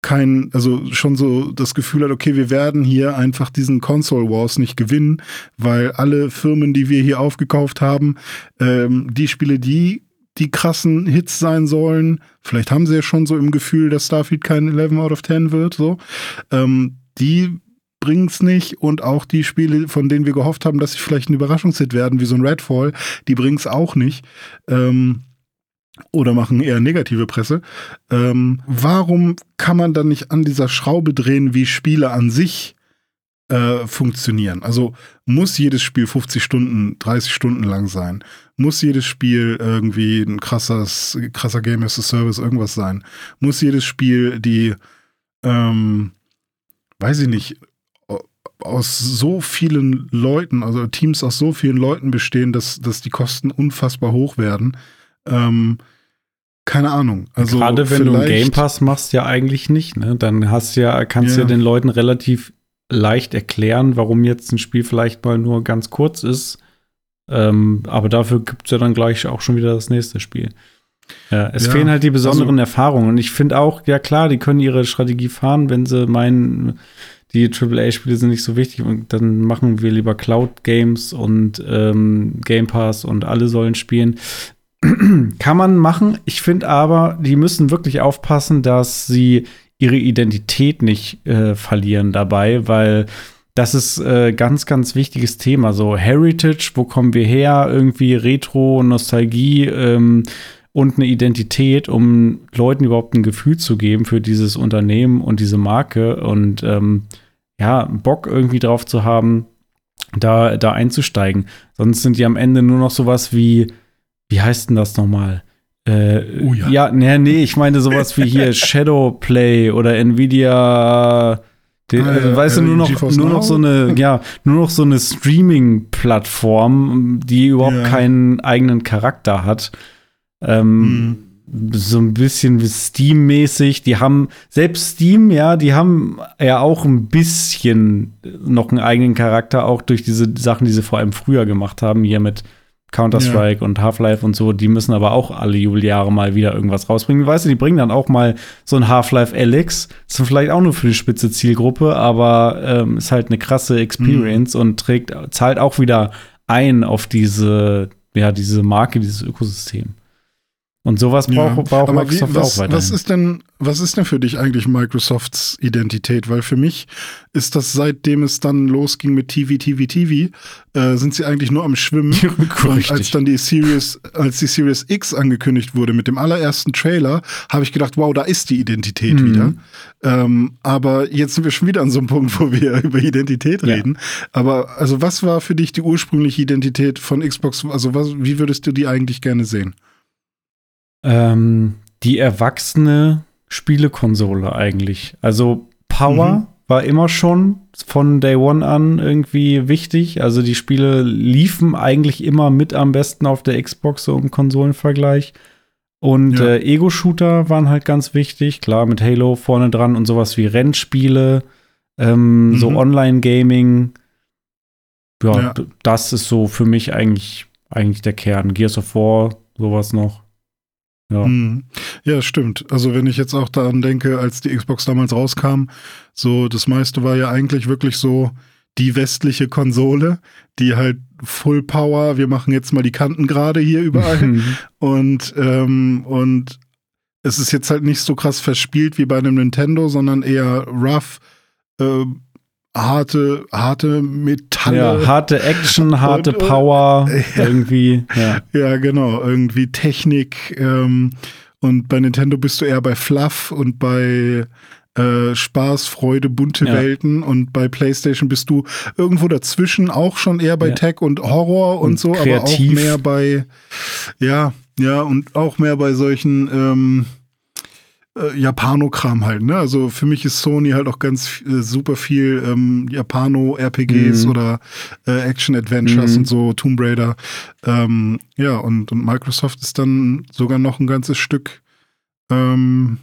kein, also schon so das Gefühl hat, okay, wir werden hier einfach diesen Console Wars nicht gewinnen, weil alle Firmen, die wir hier aufgekauft haben, ähm, die Spiele, die die krassen Hits sein sollen, vielleicht haben sie ja schon so im Gefühl, dass Starfield kein 11 out of 10 wird, so, ähm, die bringen es nicht und auch die Spiele, von denen wir gehofft haben, dass sie vielleicht ein Überraschungshit werden, wie so ein Redfall, die bringen es auch nicht. Ähm, oder machen eher negative Presse. Ähm, warum kann man dann nicht an dieser Schraube drehen, wie Spiele an sich äh, funktionieren? Also muss jedes Spiel 50 Stunden, 30 Stunden lang sein? Muss jedes Spiel irgendwie ein krasses, krasser Game as a Service irgendwas sein? Muss jedes Spiel die, ähm, weiß ich nicht, aus so vielen Leuten, also Teams aus so vielen Leuten bestehen, dass, dass die Kosten unfassbar hoch werden. Ähm, keine Ahnung. Also Gerade wenn du einen Game Pass machst, ja eigentlich nicht, ne? Dann hast ja, kannst ja. ja den Leuten relativ leicht erklären, warum jetzt ein Spiel vielleicht mal nur ganz kurz ist. Ähm, aber dafür gibt es ja dann gleich auch schon wieder das nächste Spiel. Ja, es ja, fehlen halt die besonderen also, Erfahrungen. Und ich finde auch, ja klar, die können ihre Strategie fahren, wenn sie meinen, die AAA-Spiele sind nicht so wichtig und dann machen wir lieber Cloud-Games und ähm, Game Pass und alle sollen spielen. (clears throat) Kann man machen. Ich finde aber, die müssen wirklich aufpassen, dass sie ihre Identität nicht äh, verlieren dabei, weil das ist äh, ganz, ganz wichtiges Thema. So Heritage, wo kommen wir her? Irgendwie Retro, Nostalgie ähm, und eine Identität, um Leuten überhaupt ein Gefühl zu geben für dieses Unternehmen und diese Marke. Und ähm, ja, Bock irgendwie drauf zu haben, da, da einzusteigen. Sonst sind die am Ende nur noch sowas wie, wie heißt denn das nochmal? Äh, oh ja. ja, nee, nee, ich meine sowas wie hier (laughs) Shadowplay oder Nvidia. Den, ah, ja, weißt du, nur noch, nur noch so eine, ja, nur noch so eine Streaming-Plattform, die überhaupt ja. keinen eigenen Charakter hat. Ähm, mhm so ein bisschen Steam-mäßig. Die haben, selbst Steam, ja, die haben ja auch ein bisschen noch einen eigenen Charakter, auch durch diese Sachen, die sie vor allem früher gemacht haben, hier mit Counter-Strike ja. und Half-Life und so. Die müssen aber auch alle Jubeljahre mal wieder irgendwas rausbringen. Weißt du, die bringen dann auch mal so ein Half-Life Alex. Ist vielleicht auch nur für die spitze Zielgruppe, aber ähm, ist halt eine krasse Experience mhm. und trägt, zahlt auch wieder ein auf diese, ja, diese Marke, dieses Ökosystem. Und sowas braucht, ja, braucht Microsoft wie, was, auch weiter. Was ist denn, was ist denn für dich eigentlich Microsofts Identität? Weil für mich ist das, seitdem es dann losging mit TV, TV, TV, äh, sind sie eigentlich nur am Schwimmen. (laughs) Und als dann die Series, als die Series X angekündigt wurde mit dem allerersten Trailer, habe ich gedacht, wow, da ist die Identität mhm. wieder. Ähm, aber jetzt sind wir schon wieder an so einem Punkt, (laughs) wo wir über Identität reden. Ja. Aber also was war für dich die ursprüngliche Identität von Xbox? Also was, wie würdest du die eigentlich gerne sehen? Ähm, die erwachsene Spielekonsole eigentlich. Also Power mhm. war immer schon von Day One an irgendwie wichtig. Also die Spiele liefen eigentlich immer mit am besten auf der Xbox so im Konsolenvergleich. Und ja. äh, Ego-Shooter waren halt ganz wichtig, klar, mit Halo vorne dran und sowas wie Rennspiele, ähm, mhm. so Online-Gaming. Ja, ja, das ist so für mich eigentlich, eigentlich der Kern. Gears of War, sowas noch. Ja. Mhm. ja, stimmt. Also wenn ich jetzt auch daran denke, als die Xbox damals rauskam, so das meiste war ja eigentlich wirklich so die westliche Konsole, die halt Full Power, wir machen jetzt mal die Kanten gerade hier überall. Mhm. und, ähm, und es ist jetzt halt nicht so krass verspielt wie bei einem Nintendo, sondern eher rough, äh, harte, harte Metalle. Ja, harte Action, harte und, Power, (laughs) ja, irgendwie. Ja. ja, genau, irgendwie Technik. Ähm, und bei Nintendo bist du eher bei Fluff und bei äh, Spaß, Freude, bunte ja. Welten und bei PlayStation bist du irgendwo dazwischen auch schon eher bei. Tech und Horror und, und so, kreativ. aber auch mehr bei, ja, ja, und auch mehr bei solchen, ähm, äh, Japanokram halt, ne? Also für mich ist Sony halt auch ganz äh, super viel ähm, Japano-RPGs mhm. oder äh, Action-Adventures mhm. und so, Tomb Raider. Ähm, ja, und, und Microsoft ist dann sogar noch ein ganzes Stück, ähm,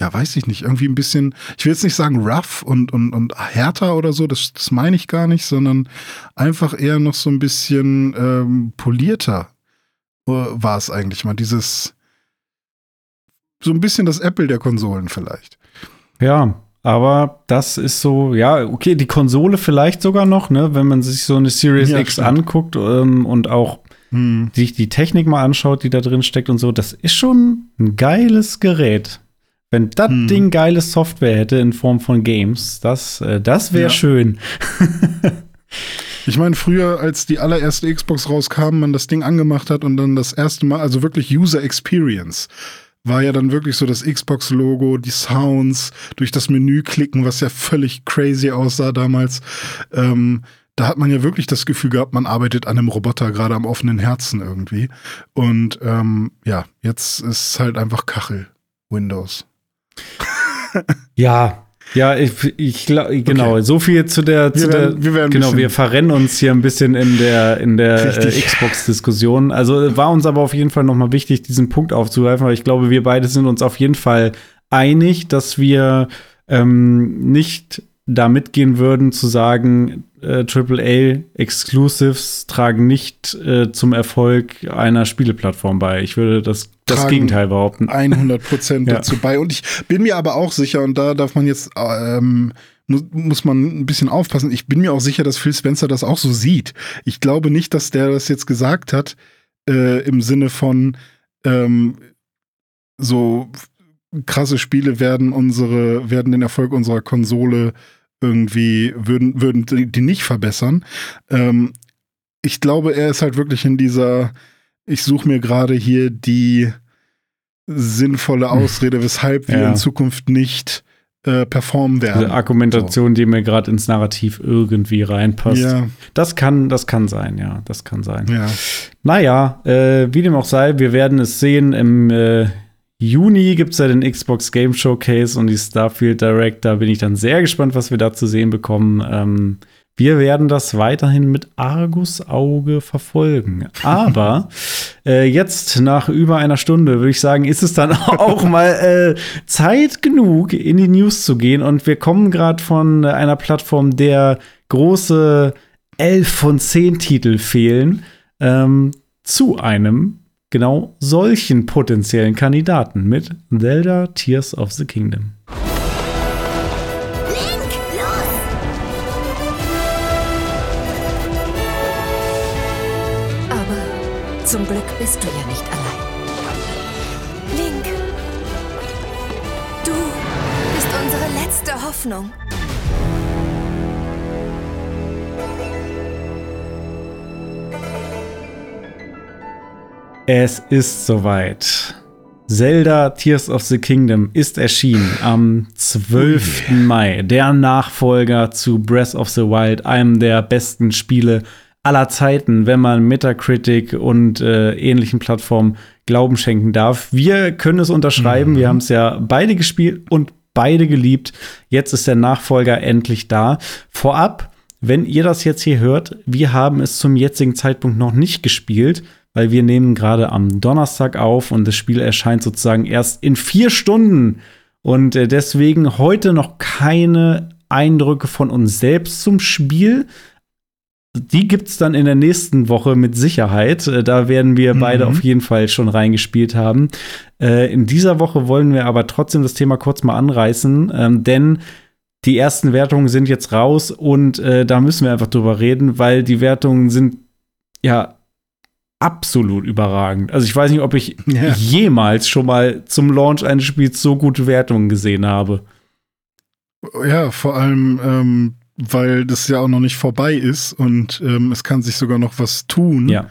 ja, weiß ich nicht, irgendwie ein bisschen, ich will jetzt nicht sagen rough und, und, und härter oder so, das, das meine ich gar nicht, sondern einfach eher noch so ein bisschen ähm, polierter äh, war es eigentlich mal. Dieses, so ein bisschen das Apple der Konsolen vielleicht. Ja, aber das ist so, ja, okay, die Konsole vielleicht sogar noch, ne, wenn man sich so eine Series ja, X stimmt. anguckt ähm, und auch hm. sich die Technik mal anschaut, die da drin steckt und so, das ist schon ein geiles Gerät. Wenn das hm. Ding geile Software hätte in Form von Games, das, äh, das wäre ja. schön. (laughs) Ich meine, früher, als die allererste Xbox rauskam, man das Ding angemacht hat und dann das erste Mal, also wirklich User Experience war ja dann wirklich so das Xbox-Logo, die Sounds, durch das Menü klicken, was ja völlig crazy aussah damals. Ähm, da hat man ja wirklich das Gefühl gehabt, man arbeitet an einem Roboter, gerade am offenen Herzen irgendwie. Und ähm, ja, jetzt ist halt einfach Kachel, Windows. ja, ja, ich, ich genau, okay. so viel zu der, zu wir werden, der wir werden genau, wir verrennen uns hier ein bisschen in der, in der äh, Xbox-Diskussion. Also war uns aber auf jeden Fall nochmal wichtig, diesen Punkt aufzugreifen, weil ich glaube, wir beide sind uns auf jeden Fall einig, dass wir ähm, nicht da mitgehen würden, zu sagen, äh, AAA Exclusives tragen nicht äh, zum Erfolg einer Spieleplattform bei. Ich würde das, das Gegenteil behaupten. 100 Prozent (laughs) ja. dazu bei. Und ich bin mir aber auch sicher, und da darf man jetzt, ähm, muss, muss man ein bisschen aufpassen. Ich bin mir auch sicher, dass Phil Spencer das auch so sieht. Ich glaube nicht, dass der das jetzt gesagt hat, äh, im Sinne von, ähm, so krasse Spiele werden unsere, werden den Erfolg unserer Konsole irgendwie würden, würden die nicht verbessern. Ähm, ich glaube, er ist halt wirklich in dieser, ich suche mir gerade hier die sinnvolle. Ausrede, weshalb wir ja. in Zukunft nicht äh, performen werden. Diese Argumentation, so. die mir gerade ins Narrativ irgendwie reinpasst. Ja. Das kann, das kann sein, ja, das kann sein. Ja. Naja, äh, wie dem auch sei, wir werden es sehen im äh, Juni gibt es ja den Xbox Game Showcase und die Starfield Direct. Da bin ich dann sehr gespannt, was wir da zu sehen bekommen. Ähm, wir werden das weiterhin mit Argus-Auge verfolgen. Aber (laughs) äh, jetzt nach über einer Stunde würde ich sagen, ist es dann (laughs) auch mal äh, Zeit genug, in die News zu gehen. Und wir kommen gerade von einer Plattform, der große 11 von 10 Titel fehlen, ähm, zu einem genau solchen potenziellen Kandidaten mit Zelda Tears of the Kingdom. Zum Glück bist du ja nicht allein. Link, du bist unsere letzte Hoffnung. Es ist soweit. Zelda Tears of the Kingdom ist erschienen am 12. Mai. Der Nachfolger zu Breath of the Wild, einem der besten Spiele aller Zeiten, wenn man Metacritic und äh, ähnlichen Plattformen Glauben schenken darf. Wir können es unterschreiben. Mhm. Wir haben es ja beide gespielt und beide geliebt. Jetzt ist der Nachfolger endlich da. Vorab, wenn ihr das jetzt hier hört, wir haben es zum jetzigen Zeitpunkt noch nicht gespielt weil wir nehmen gerade am Donnerstag auf und das Spiel erscheint sozusagen erst in vier Stunden. Und äh, deswegen heute noch keine Eindrücke von uns selbst zum Spiel. Die gibt es dann in der nächsten Woche mit Sicherheit. Äh, da werden wir mhm. beide auf jeden Fall schon reingespielt haben. Äh, in dieser Woche wollen wir aber trotzdem das Thema kurz mal anreißen, ähm, denn die ersten Wertungen sind jetzt raus und da müssen wir einfach drüber reden, weil die Wertungen sind ja absolut überragend. Also ich weiß nicht, ob ich ja. jemals schon mal zum Launch eines Spiels so gute Wertungen gesehen habe. Ja, vor allem, ähm, weil das ja auch noch nicht vorbei ist und ähm, es kann sich sogar noch was tun. Ja.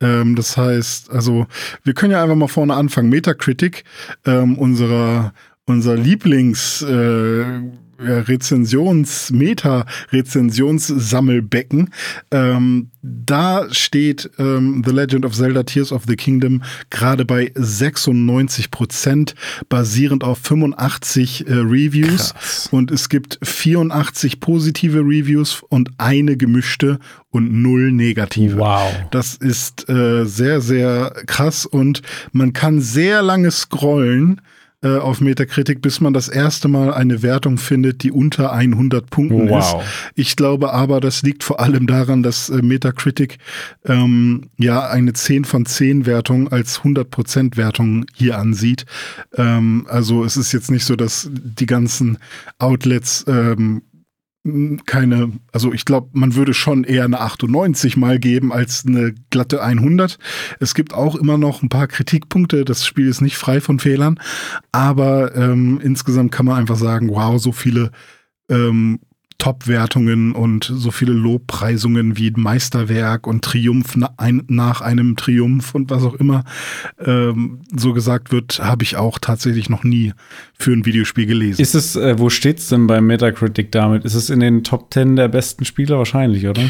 Ähm, das heißt, also wir können ja einfach mal vorne anfangen. Metacritic, ähm, unserer, unser Lieblings äh, Rezensions-, Meta-Rezensionssammelbecken. Ähm, da steht ähm, The Legend of Zelda Tears of the Kingdom gerade bei 96 Prozent, basierend auf 85 äh, Reviews. Krass. Und es gibt 84 positive Reviews und eine gemischte und null negative. Wow. Das ist äh, sehr, sehr krass und man kann sehr lange scrollen äh, auf Metakritik, bis man das erste Mal eine Wertung findet, die unter 100 Punkten wow. ist. Ich glaube aber, das liegt vor allem daran, dass äh, Metacritic ähm, ja eine 10 von 10 Wertung als 100% Wertung hier ansieht. Ähm, also es ist jetzt nicht so, dass die ganzen Outlets ähm, keine, also ich glaube, man würde schon eher eine 98 mal geben als eine glatte 100. Es gibt auch immer noch ein paar Kritikpunkte. Das Spiel ist nicht frei von Fehlern, aber ähm, insgesamt kann man einfach sagen, wow, so viele Top-Wertungen und so viele Lobpreisungen wie Meisterwerk und Triumph nach einem Triumph und was auch immer ähm, so gesagt wird, habe ich auch tatsächlich noch nie für ein Videospiel gelesen. Ist es, äh, wo es denn bei Metacritic damit? Ist es in den Top 10 der besten Spieler wahrscheinlich, oder?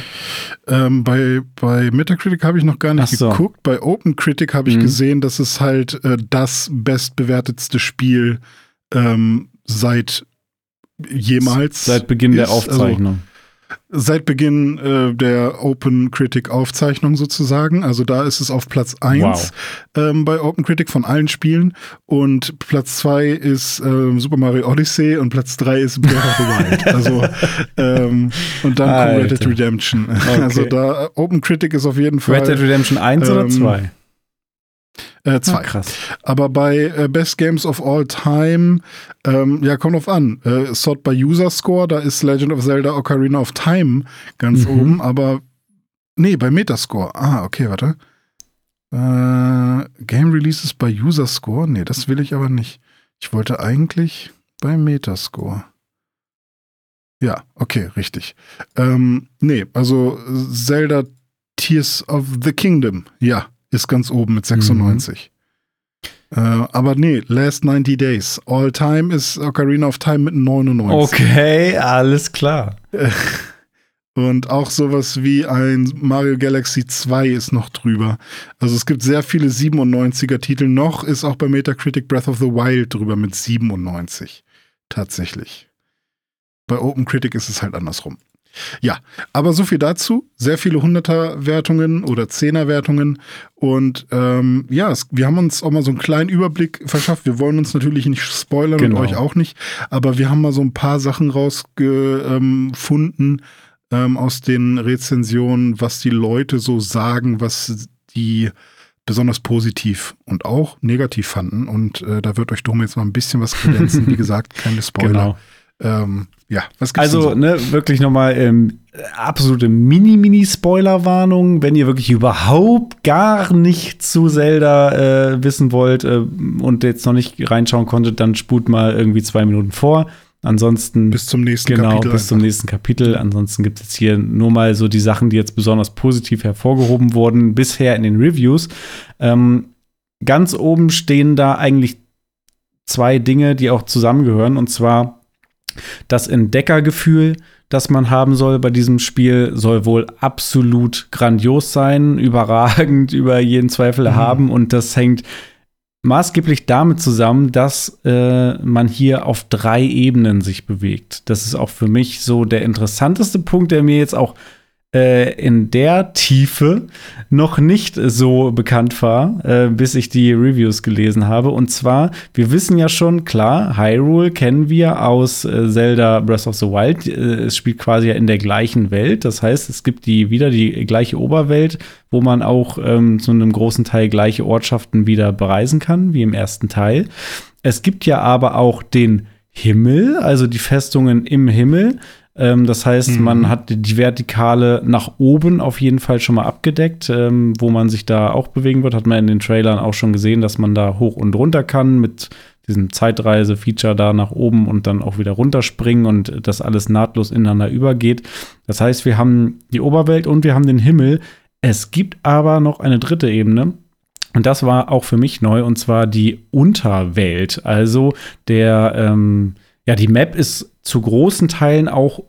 Ähm, bei, bei Metacritic habe ich noch gar nicht so. geguckt. Bei OpenCritic habe ich mhm. gesehen, dass es halt äh, das bestbewertetste Spiel ähm, seit jemals. Seit Beginn ist, der also Aufzeichnung. Also, seit Beginn äh, der Open Critic Aufzeichnung sozusagen. Also da ist es auf Platz 1 wow. ähm, bei Open Critic von allen Spielen. Und Platz 2 ist ähm, Super Mario Odyssey und Platz 3 ist Breath of the (laughs) Wild. also ähm, und dann Alter. kommt Red Dead Redemption. (laughs) Okay. Also da Open Critic ist auf jeden Fall. Red Dead Redemption 1 oder 2? Äh, zwei. Ah, krass. Aber bei äh, Best Games of All Time, ähm, ja, kommt auf an. Äh, Sort by User Score, da ist Legend of Zelda Ocarina of Time ganz mhm. oben, aber nee, bei Metascore. Ah, okay, warte. Äh, Game Releases by User Score? Nee, das will ich aber nicht. Ich wollte eigentlich bei Metascore. Ja, okay, richtig. Ähm, nee, also Zelda Tears of the Kingdom, ja ist ganz oben mit 96. Mhm. Äh, aber nee, Last 90 Days. All Time ist Ocarina of Time mit 99. Okay, alles klar. Und auch sowas wie ein Mario Galaxy 2 ist noch drüber. Also es gibt sehr viele 97er Titel. Noch ist auch bei Metacritic Breath of the Wild drüber mit 97. Tatsächlich. Bei OpenCritic ist es halt andersrum. Ja, aber so viel dazu. Sehr viele Hunderter-Wertungen oder Zehner-Wertungen. Und ähm, ja, es, wir haben uns auch mal so einen kleinen Überblick verschafft. Wir wollen uns natürlich nicht spoilern genau. und euch auch nicht. Aber wir haben mal so ein paar Sachen rausgefunden ähm, aus den Rezensionen, was die Leute so sagen, was die besonders positiv und auch negativ fanden. Und äh, da wird euch Dome jetzt mal ein bisschen was kredenzen. Wie (laughs) gesagt, keine Spoiler. Genau. Ähm, ja, was gibt's Also, so? ne, wirklich nochmal ähm, absolute Mini-Mini-Spoiler-Warnung. Wenn ihr wirklich überhaupt gar nicht zu Zelda äh, wissen wollt äh, und jetzt noch nicht reinschauen konntet, dann spult mal irgendwie zwei Minuten vor. Ansonsten. Bis zum nächsten genau, Kapitel. bis zum nächsten Kapitel. Ansonsten gibt es jetzt hier nur mal so die Sachen, die jetzt besonders positiv hervorgehoben wurden, bisher in den Reviews. Ähm, ganz oben stehen da eigentlich zwei Dinge, die auch zusammengehören. Und zwar das Entdeckergefühl, das man haben soll bei diesem Spiel, soll wohl absolut grandios sein, (laughs) überragend, über jeden Zweifel Mhm. haben. Und das hängt maßgeblich damit zusammen, dass äh, man hier auf drei Ebenen sich bewegt. Das ist auch für mich so der interessanteste Punkt, der mir jetzt auch in der Tiefe noch nicht so bekannt war, äh, bis ich die Reviews gelesen habe. Und zwar, wir wissen ja schon, klar, Hyrule kennen wir aus äh, Zelda Breath of the Wild. Äh, es spielt quasi ja in der gleichen Welt. Das heißt, es gibt die wieder die gleiche Oberwelt, wo man auch ähm, zu einem großen Teil gleiche Ortschaften wieder bereisen kann, wie im ersten Teil. Es gibt ja aber auch den Himmel, also die Festungen im Himmel. Ähm, das heißt, Mhm. man hat die Vertikale nach oben auf jeden Fall schon mal abgedeckt, ähm, wo man sich da auch bewegen wird. Hat man in den Trailern auch schon gesehen, dass man da hoch und runter kann mit diesem Zeitreise-Feature da nach oben und dann auch wieder runterspringen und das alles nahtlos ineinander übergeht. Das heißt, wir haben die Oberwelt und wir haben den Himmel. Es gibt aber noch eine dritte Ebene. Und das war auch für mich neu, und zwar die Unterwelt. Also der, ähm, ja, die Map ist zu großen Teilen auch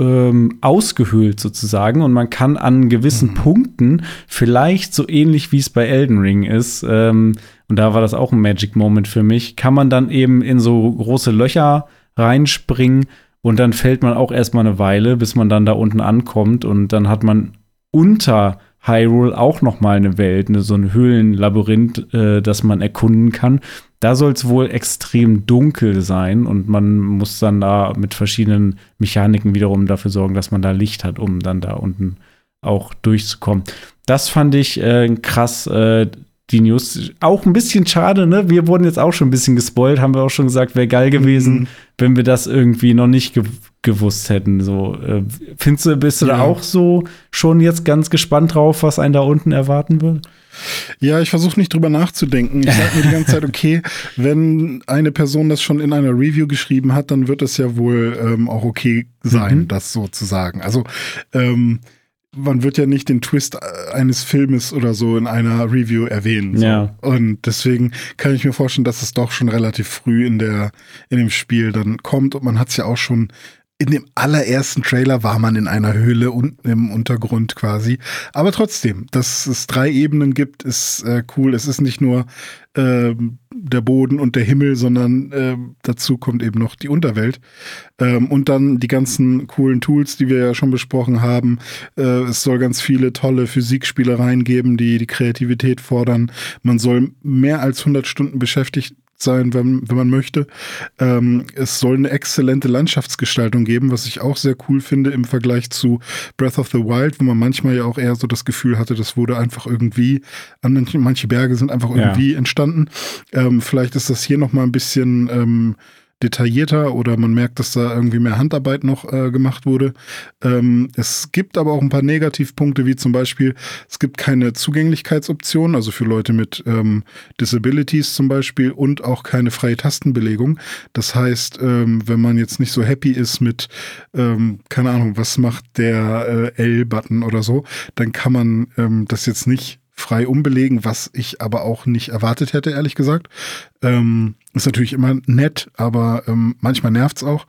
ähm, ausgehöhlt sozusagen und man kann an gewissen Mhm. Punkten vielleicht so ähnlich wie es bei Elden Ring ist, ähm, und da war das auch ein Magic Moment für mich, kann man dann eben in so große Löcher reinspringen und dann fällt man auch erstmal eine Weile, bis man dann da unten ankommt und dann hat man unter Hyrule auch noch mal eine Welt, ne, so ein Höhlenlabyrinth, äh, das man erkunden kann. Da soll es wohl extrem dunkel sein und man muss dann da mit verschiedenen Mechaniken wiederum dafür sorgen, dass man da Licht hat, um dann da unten auch durchzukommen. Das fand ich äh, krass. Äh, die News auch ein bisschen schade, ne? Wir wurden jetzt auch schon ein bisschen gespoilt, haben wir auch schon gesagt, wäre geil gewesen, Mhm. wenn wir das irgendwie noch nicht ge gewusst hätten. So, äh, findest du, bist du da Ja. auch so schon jetzt ganz gespannt drauf, was einen da unten erwarten wird? Ja, ich versuche nicht drüber nachzudenken. Ich sage mir die ganze Zeit, okay, wenn eine Person das schon in einer Review geschrieben hat, dann wird es ja wohl ähm, auch okay sein, Mhm. das so zu sagen. Also ähm, man wird ja nicht den Twist äh, eines Filmes oder so in einer Review erwähnen. So. Ja. Und deswegen kann ich mir vorstellen, dass es doch schon relativ früh in der in dem Spiel dann kommt. Und man hat es ja auch schon in dem allerersten Trailer war man in einer Höhle unten im Untergrund quasi. Aber trotzdem, dass es drei Ebenen gibt, ist äh, cool. Es ist nicht nur ähm, der Boden und der Himmel, sondern ähm, dazu kommt eben noch die Unterwelt. Ähm, und dann die ganzen coolen Tools, die wir ja schon besprochen haben. Äh, es soll ganz viele tolle Physikspielereien geben, die die Kreativität fordern. Man soll mehr als 100 Stunden beschäftigt sein, wenn, wenn man möchte. Ähm, es soll eine exzellente Landschaftsgestaltung geben, was ich auch sehr cool finde im Vergleich zu Breath of the Wild, wo man manchmal ja auch eher so das Gefühl hatte, das wurde einfach irgendwie, an manche, manche Berge sind einfach Ja. irgendwie entstanden. Ähm, vielleicht ist das hier noch mal ein bisschen ähm, detaillierter oder man merkt, dass da irgendwie mehr Handarbeit noch äh, gemacht wurde. Ähm, es gibt aber auch ein paar Negativpunkte, wie zum Beispiel, es gibt keine Zugänglichkeitsoption, also für Leute mit ähm, Disabilities zum Beispiel und auch keine freie Tastenbelegung. Das heißt, ähm, wenn man jetzt nicht so happy ist mit, ähm, keine Ahnung, was macht der äh, L-Button oder so, dann kann man ähm, das jetzt nicht frei umbelegen, was ich aber auch nicht erwartet hätte, ehrlich gesagt. Ähm, ist natürlich immer nett, aber ähm, manchmal nervt's auch.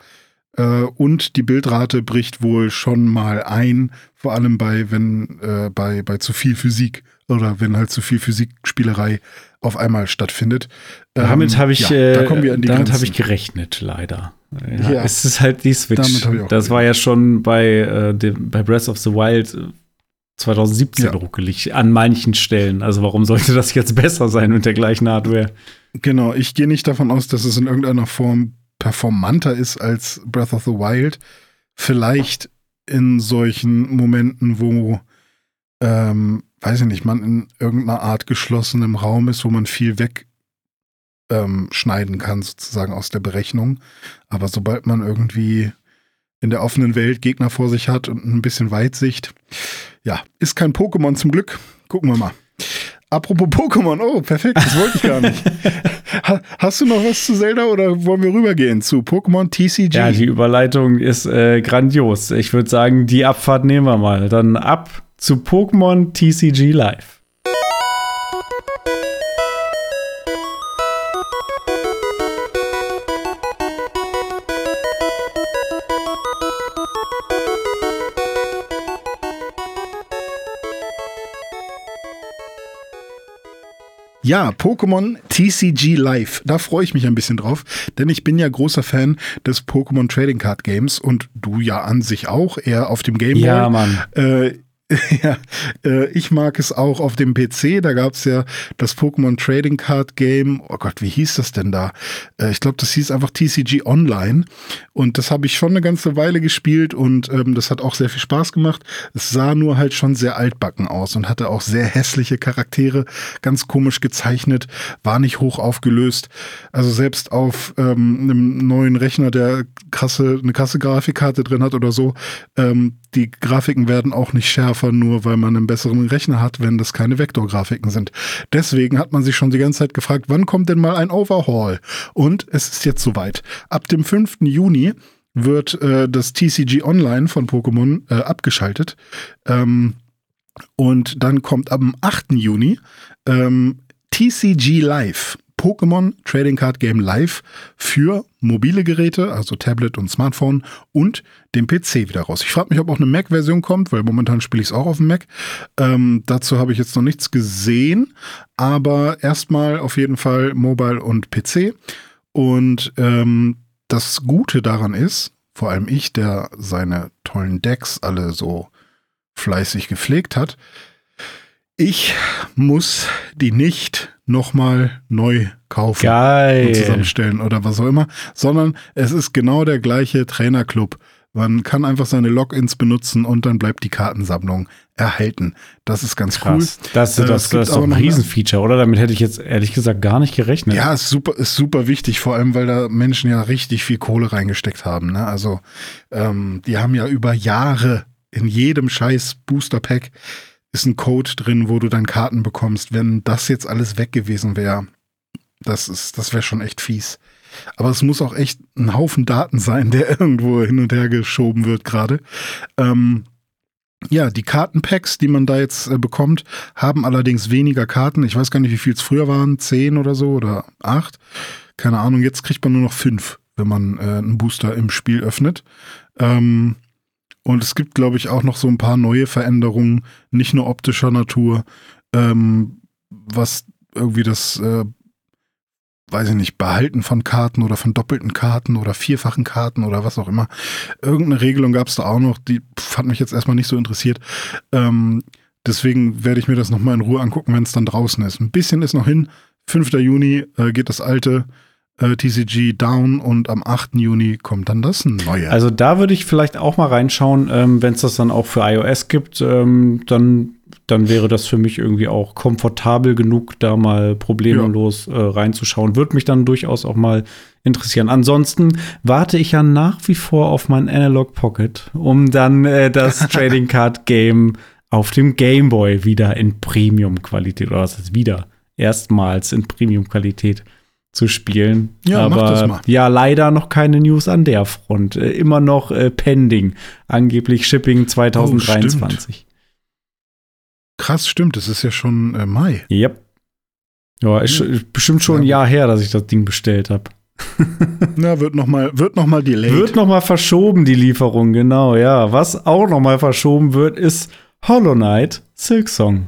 Äh, und die Bildrate bricht wohl schon mal ein, vor allem bei, wenn, äh, bei, bei zu viel Physik oder wenn halt zu viel Physikspielerei auf einmal stattfindet. Damit Ähm, habe ich, ja, äh, da die damit habe ich gerechnet, leider. Ja, Ja. Es ist halt die Switch. Das war ja schon bei, äh, dem, bei Breath of the Wild äh, 2017 Ja. ruckelig an manchen Stellen. Also warum sollte das jetzt besser sein mit der gleichen Hardware? Genau, ich gehe nicht davon aus, dass es in irgendeiner Form performanter ist als Breath of the Wild. Vielleicht in solchen Momenten, wo, ähm, weiß ich nicht, man in irgendeiner Art geschlossenem Raum ist, wo man viel weg ähm, kann, sozusagen aus der Berechnung. Aber sobald man irgendwie in der offenen Welt Gegner vor sich hat und ein bisschen Weitsicht, ja, ist kein Pokémon zum Glück. Gucken wir mal. apropos Pokémon, oh, perfekt, das wollte ich gar nicht. (laughs) Hast du noch was zu Zelda oder wollen wir rübergehen zu Pokémon TCG? Ja, die Überleitung ist äh, grandios. Ich würde sagen, die Abfahrt nehmen wir mal. Dann ab zu Pokémon TCG Live. Ja, Pokémon TCG Live. Da freue ich mich ein bisschen drauf, denn ich bin ja großer Fan des Pokémon Trading Card Games und du ja an sich auch, eher auf dem Game Boy. Ja, Mann. Äh, (laughs) ja, äh, ich mag es auch auf dem PC. Da gab es ja das Pokémon Trading Card Game. Oh Gott, wie hieß das denn da? Äh, ich glaube, das hieß einfach TCG Online. Und das habe ich schon eine ganze Weile gespielt und ähm, das hat auch sehr viel Spaß gemacht. Es sah nur halt schon sehr altbacken aus und hatte auch sehr hässliche Charaktere, ganz komisch gezeichnet, war nicht hoch aufgelöst. Also selbst auf ähm, einem neuen Rechner, der krasse, eine krasse Grafikkarte drin hat oder so, ähm, die Grafiken werden auch nicht schärfer, nur weil man einen besseren Rechner hat, wenn das keine Vektorgrafiken sind. Deswegen hat man sich schon die ganze Zeit gefragt, wann kommt denn mal ein Overhaul? Und es ist jetzt soweit. Ab dem 5. Juni wird äh, das TCG Online von Pokémon äh, abgeschaltet. Ähm, und dann kommt am 8. Juni ähm, TCG Live. Pokémon Trading Card Game Live für mobile Geräte, also Tablet und Smartphone und dem PC wieder raus. Ich frage mich, ob auch eine Mac-Version kommt, weil momentan spiele ich es auch auf dem Mac. Ähm, dazu habe ich jetzt noch nichts gesehen, aber erstmal auf jeden Fall Mobile und PC. Und ähm, das Gute daran ist, vor allem ich, der seine tollen Decks alle so fleißig gepflegt hat, ich muss die nicht nochmal neu kaufen Geil. und zusammenstellen oder was auch immer, sondern es ist genau der gleiche Trainerclub. Man kann einfach seine Logins benutzen und dann bleibt die Kartensammlung erhalten. Das ist ganz Krass. cool. Das, Äh, das, gibt das ist doch aber ein Riesenfeature, oder? Damit hätte ich jetzt ehrlich gesagt gar nicht gerechnet. Ja, ist super, ist super wichtig, vor allem weil da Menschen ja richtig viel Kohle reingesteckt haben. Ne? Also ähm, die haben ja über Jahre in jedem scheiß Booster Pack ist ein Code drin, wo du dann Karten bekommst. Wenn das jetzt alles weg gewesen wäre, das ist, das wäre schon echt fies. Aber es muss auch echt ein Haufen Daten sein, der (laughs) irgendwo hin und her geschoben wird gerade. Ähm, ja, die Kartenpacks, die man da jetzt äh, bekommt, haben allerdings weniger Karten. Ich weiß gar nicht, wie viel es früher waren, zehn oder so oder acht. Keine Ahnung, jetzt kriegt man nur noch fünf, wenn man äh, einen Booster im Spiel öffnet. Ähm, und es gibt, glaube ich, auch noch so ein paar neue Veränderungen, nicht nur optischer Natur, ähm, was irgendwie das, äh, weiß ich nicht, Behalten von Karten oder von doppelten Karten oder vierfachen Karten oder was auch immer. Irgendeine Regelung gab es da auch noch, die hat mich jetzt erstmal nicht so interessiert. Ähm, deswegen werde ich mir das nochmal in Ruhe angucken, wenn es dann draußen ist. Ein bisschen ist noch hin. 5. Juni äh, geht das alte äh, TCG down und am 8. Juni kommt dann das neue. Also da würde ich vielleicht auch mal reinschauen, ähm, wenn es das dann auch für iOS gibt, ähm, dann, dann wäre das für mich irgendwie auch komfortabel genug, da mal problemlos äh, reinzuschauen. Würde mich dann durchaus auch mal interessieren. Ansonsten warte ich ja nach wie vor auf mein Analog Pocket, um dann äh, das (laughs) Trading Card Game auf dem Game Boy wieder in Premium-Qualität, oder was ist wieder? Erstmals in Premium-Qualität zu spielen. Ja, mach Aber das mal. ja, leider noch keine News an der Front. Äh, immer noch äh, pending. Angeblich Shipping 2023. Krass, stimmt, es ist ja schon äh, Mai. yep. Ja, ist, Hm. ist bestimmt schon ein Jahr her, dass ich das Ding bestellt habe. (laughs) Na, wird nochmal wird noch mal delayed. Wird noch mal verschoben, die Lieferung, genau, ja. Was auch noch mal verschoben wird, ist Hollow Knight Silksong.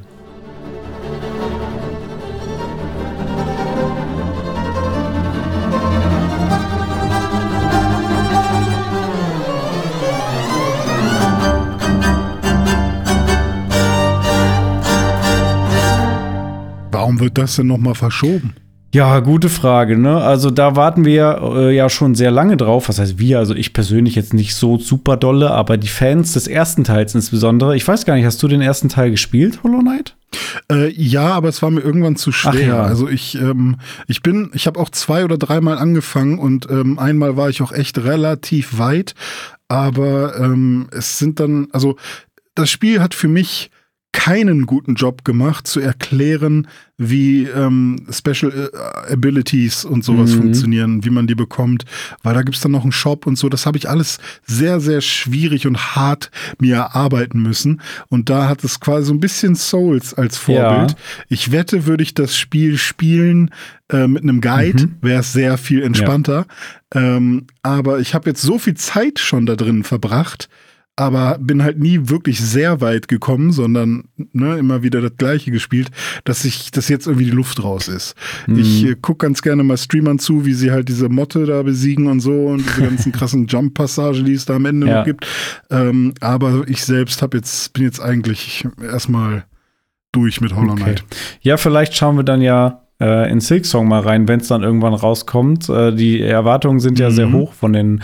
Warum wird das denn nochmal verschoben? Ja, gute Frage, ne? Also da warten wir äh, ja schon sehr lange drauf. Was heißt wir? Also ich persönlich jetzt nicht so super dolle, aber die Fans des ersten Teils insbesondere. Ich weiß gar nicht, hast du den ersten Teil gespielt, Hollow Knight? Äh, ja, aber es war mir irgendwann zu schwer. ja. Also ich, ähm, ich bin, ich habe auch zwei oder dreimal angefangen und ähm, einmal war ich auch echt relativ weit, aber ähm, es sind dann, also das Spiel hat für mich keinen guten Job gemacht, zu erklären, wie ähm, Special äh, Abilities und sowas Mhm. funktionieren, wie man die bekommt, weil da gibt's dann noch einen Shop und so. Das habe ich alles sehr, sehr schwierig und hart mir erarbeiten müssen. Und da hat es quasi so ein bisschen Souls als Vorbild. Ja. Ich wette, würde ich das Spiel spielen äh, mit einem Guide, Mhm. wäre es sehr viel entspannter. Ähm, aber ich habe jetzt so viel Zeit schon da drin verbracht, aber bin halt nie wirklich sehr weit gekommen, sondern ne, immer wieder das Gleiche gespielt, dass ich, dass jetzt irgendwie die Luft raus ist. Mhm. Ich äh, guck ganz gerne mal Streamern zu, wie sie halt diese Motte da besiegen und so und diese ganzen (laughs) krassen Jump-Passagen, die es da am Ende Ja. noch gibt. Ähm, aber ich selbst hab jetzt, bin jetzt eigentlich erstmal durch mit Hollow Okay. Knight. Ja, vielleicht schauen wir dann ja äh, in Silksong mal rein, wenn es dann irgendwann rauskommt. Äh, die Erwartungen sind ja Mhm. sehr hoch von den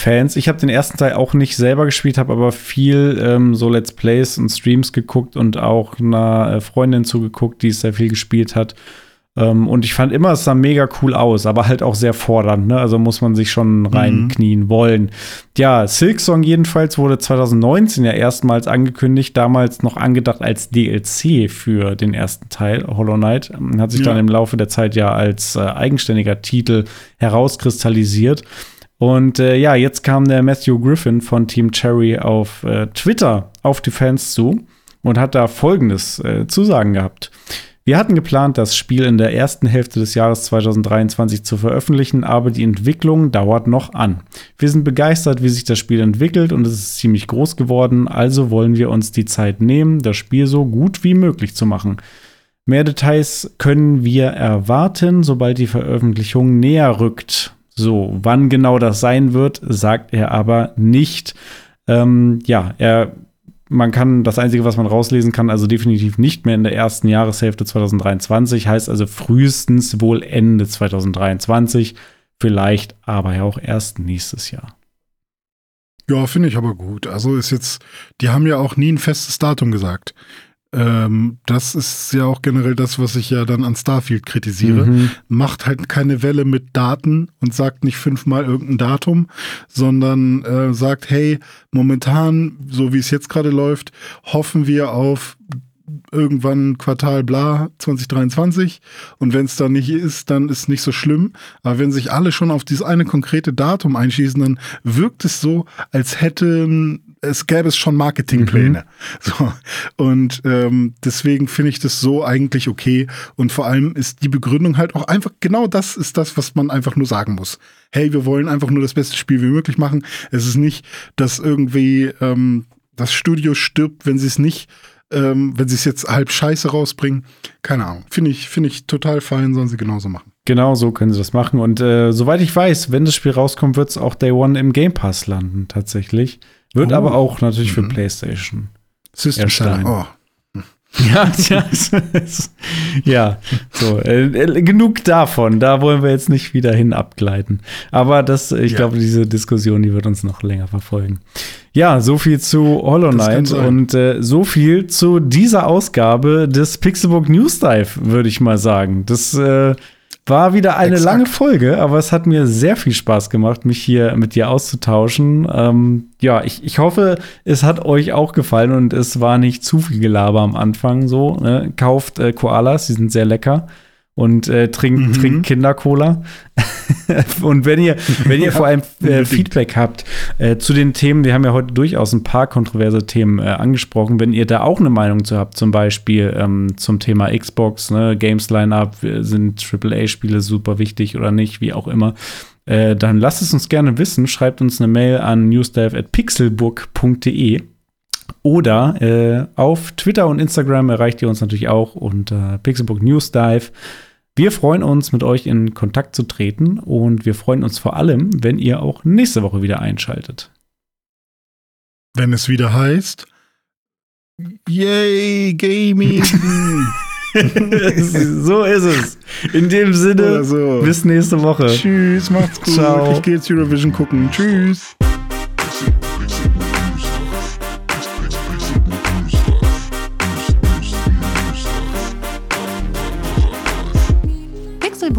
Fans. Ich habe den ersten Teil auch nicht selber gespielt, habe aber viel ähm, so Let's Plays und Streams geguckt und auch einer äh, Freundin zugeguckt, die es sehr viel gespielt hat. Ähm, und ich fand immer, es sah mega cool aus, aber halt auch sehr fordernd. Ne? Also muss man sich schon reinknien wollen. Ja, Silksong jedenfalls wurde 2019 ja erstmals angekündigt, damals noch angedacht als DLC für den ersten Teil, Hollow Knight. Hat sich Ja. dann im Laufe der Zeit ja als äh, eigenständiger Titel herauskristallisiert. Und äh, ja, jetzt kam der Matthew Griffin von Team Cherry auf äh, Twitter auf die Fans zu und hat da folgendes äh, zu sagen gehabt. Wir hatten geplant, das Spiel in der ersten Hälfte des Jahres 2023 zu veröffentlichen, aber die Entwicklung dauert noch an. Wir sind begeistert, wie sich das Spiel entwickelt und es ist ziemlich groß geworden, also wollen wir uns die Zeit nehmen, das Spiel so gut wie möglich zu machen. Mehr Details können wir erwarten, sobald die Veröffentlichung näher rückt. So, wann genau das sein wird, sagt er aber nicht. Ähm, ja, er, man kann, das Einzige, was man rauslesen kann, also definitiv nicht mehr in der ersten Jahreshälfte 2023, heißt also frühestens wohl Ende 2023, vielleicht aber ja auch erst nächstes Jahr. Ja, finde ich aber gut. Also ist jetzt, die haben ja auch nie ein festes Datum gesagt. Ähm, das ist ja auch generell das, was ich ja dann an Starfield kritisiere. Mhm. Macht halt keine Welle mit Daten und sagt nicht fünfmal irgendein Datum, sondern äh, sagt, hey, momentan, so wie es jetzt gerade läuft, hoffen wir auf irgendwann Quartal bla 2023 und wenn es dann nicht ist, dann ist nicht so schlimm. Aber wenn sich alle schon auf dieses eine konkrete Datum einschießen, dann wirkt es so, als hätten es gäbe es schon Marketingpläne. So. Und ähm, deswegen finde ich das so eigentlich okay. Und vor allem ist die Begründung halt auch einfach, genau das ist das, was man einfach nur sagen muss. Hey, wir wollen einfach nur das beste Spiel wie möglich machen. Es ist nicht, dass irgendwie ähm, das Studio stirbt, wenn sie es nicht ähm, wenn sie es jetzt halb scheiße rausbringen, keine Ahnung. Finde ich, finde ich total fein, sollen sie genauso machen. Genau so können sie das machen. Und äh, soweit ich weiß, wenn das Spiel rauskommt, wird es auch Day One im Game Pass landen, tatsächlich. Wird Oh. aber auch natürlich für Mhm. PlayStation. System. Seller. Oh. Ja, (laughs) ja, ja. So, äh, äh, genug davon. Da wollen wir jetzt nicht wieder hin abgleiten. Aber das, ich Ja. glaube, diese Diskussion, die wird uns noch länger verfolgen. Ja, so viel zu Hollow Knight und äh, so viel zu dieser Ausgabe des Pixelbook News Dive, würde ich mal sagen. Das äh, war wieder eine Exakt. lange Folge, aber es hat mir sehr viel Spaß gemacht, mich hier mit dir auszutauschen. Ähm, ja, ich, ich hoffe, es hat euch auch gefallen und es war nicht zu viel Gelaber am Anfang so. Ne? Kauft äh, Koalas, die sind sehr lecker. Und äh, trinkt, Mhm. trinkt Kindercola. (laughs) und wenn ihr, wenn ihr vor allem äh. Feedback habt äh, zu den Themen, wir haben ja heute durchaus ein paar kontroverse Themen äh, angesprochen, wenn ihr da auch eine Meinung zu habt, zum Beispiel ähm, zum Thema Xbox, ne, Games Lineup, sind AAA-Spiele super wichtig oder nicht, wie auch immer, äh, dann lasst es uns gerne wissen. Schreibt uns eine Mail an newsdive.pixelbook.de oder äh, auf Twitter und Instagram erreicht ihr uns natürlich auch unter Pixelbook Newsdive. Wir freuen uns, mit euch in Kontakt zu treten und wir freuen uns vor allem, wenn ihr auch nächste Woche wieder einschaltet. Wenn es wieder heißt, yay, Gaming. (laughs) so ist es. In dem Sinne, so. bis nächste Woche. Tschüss, macht's gut. Ciao. Ich gehe jetzt Eurovision gucken. Tschüss.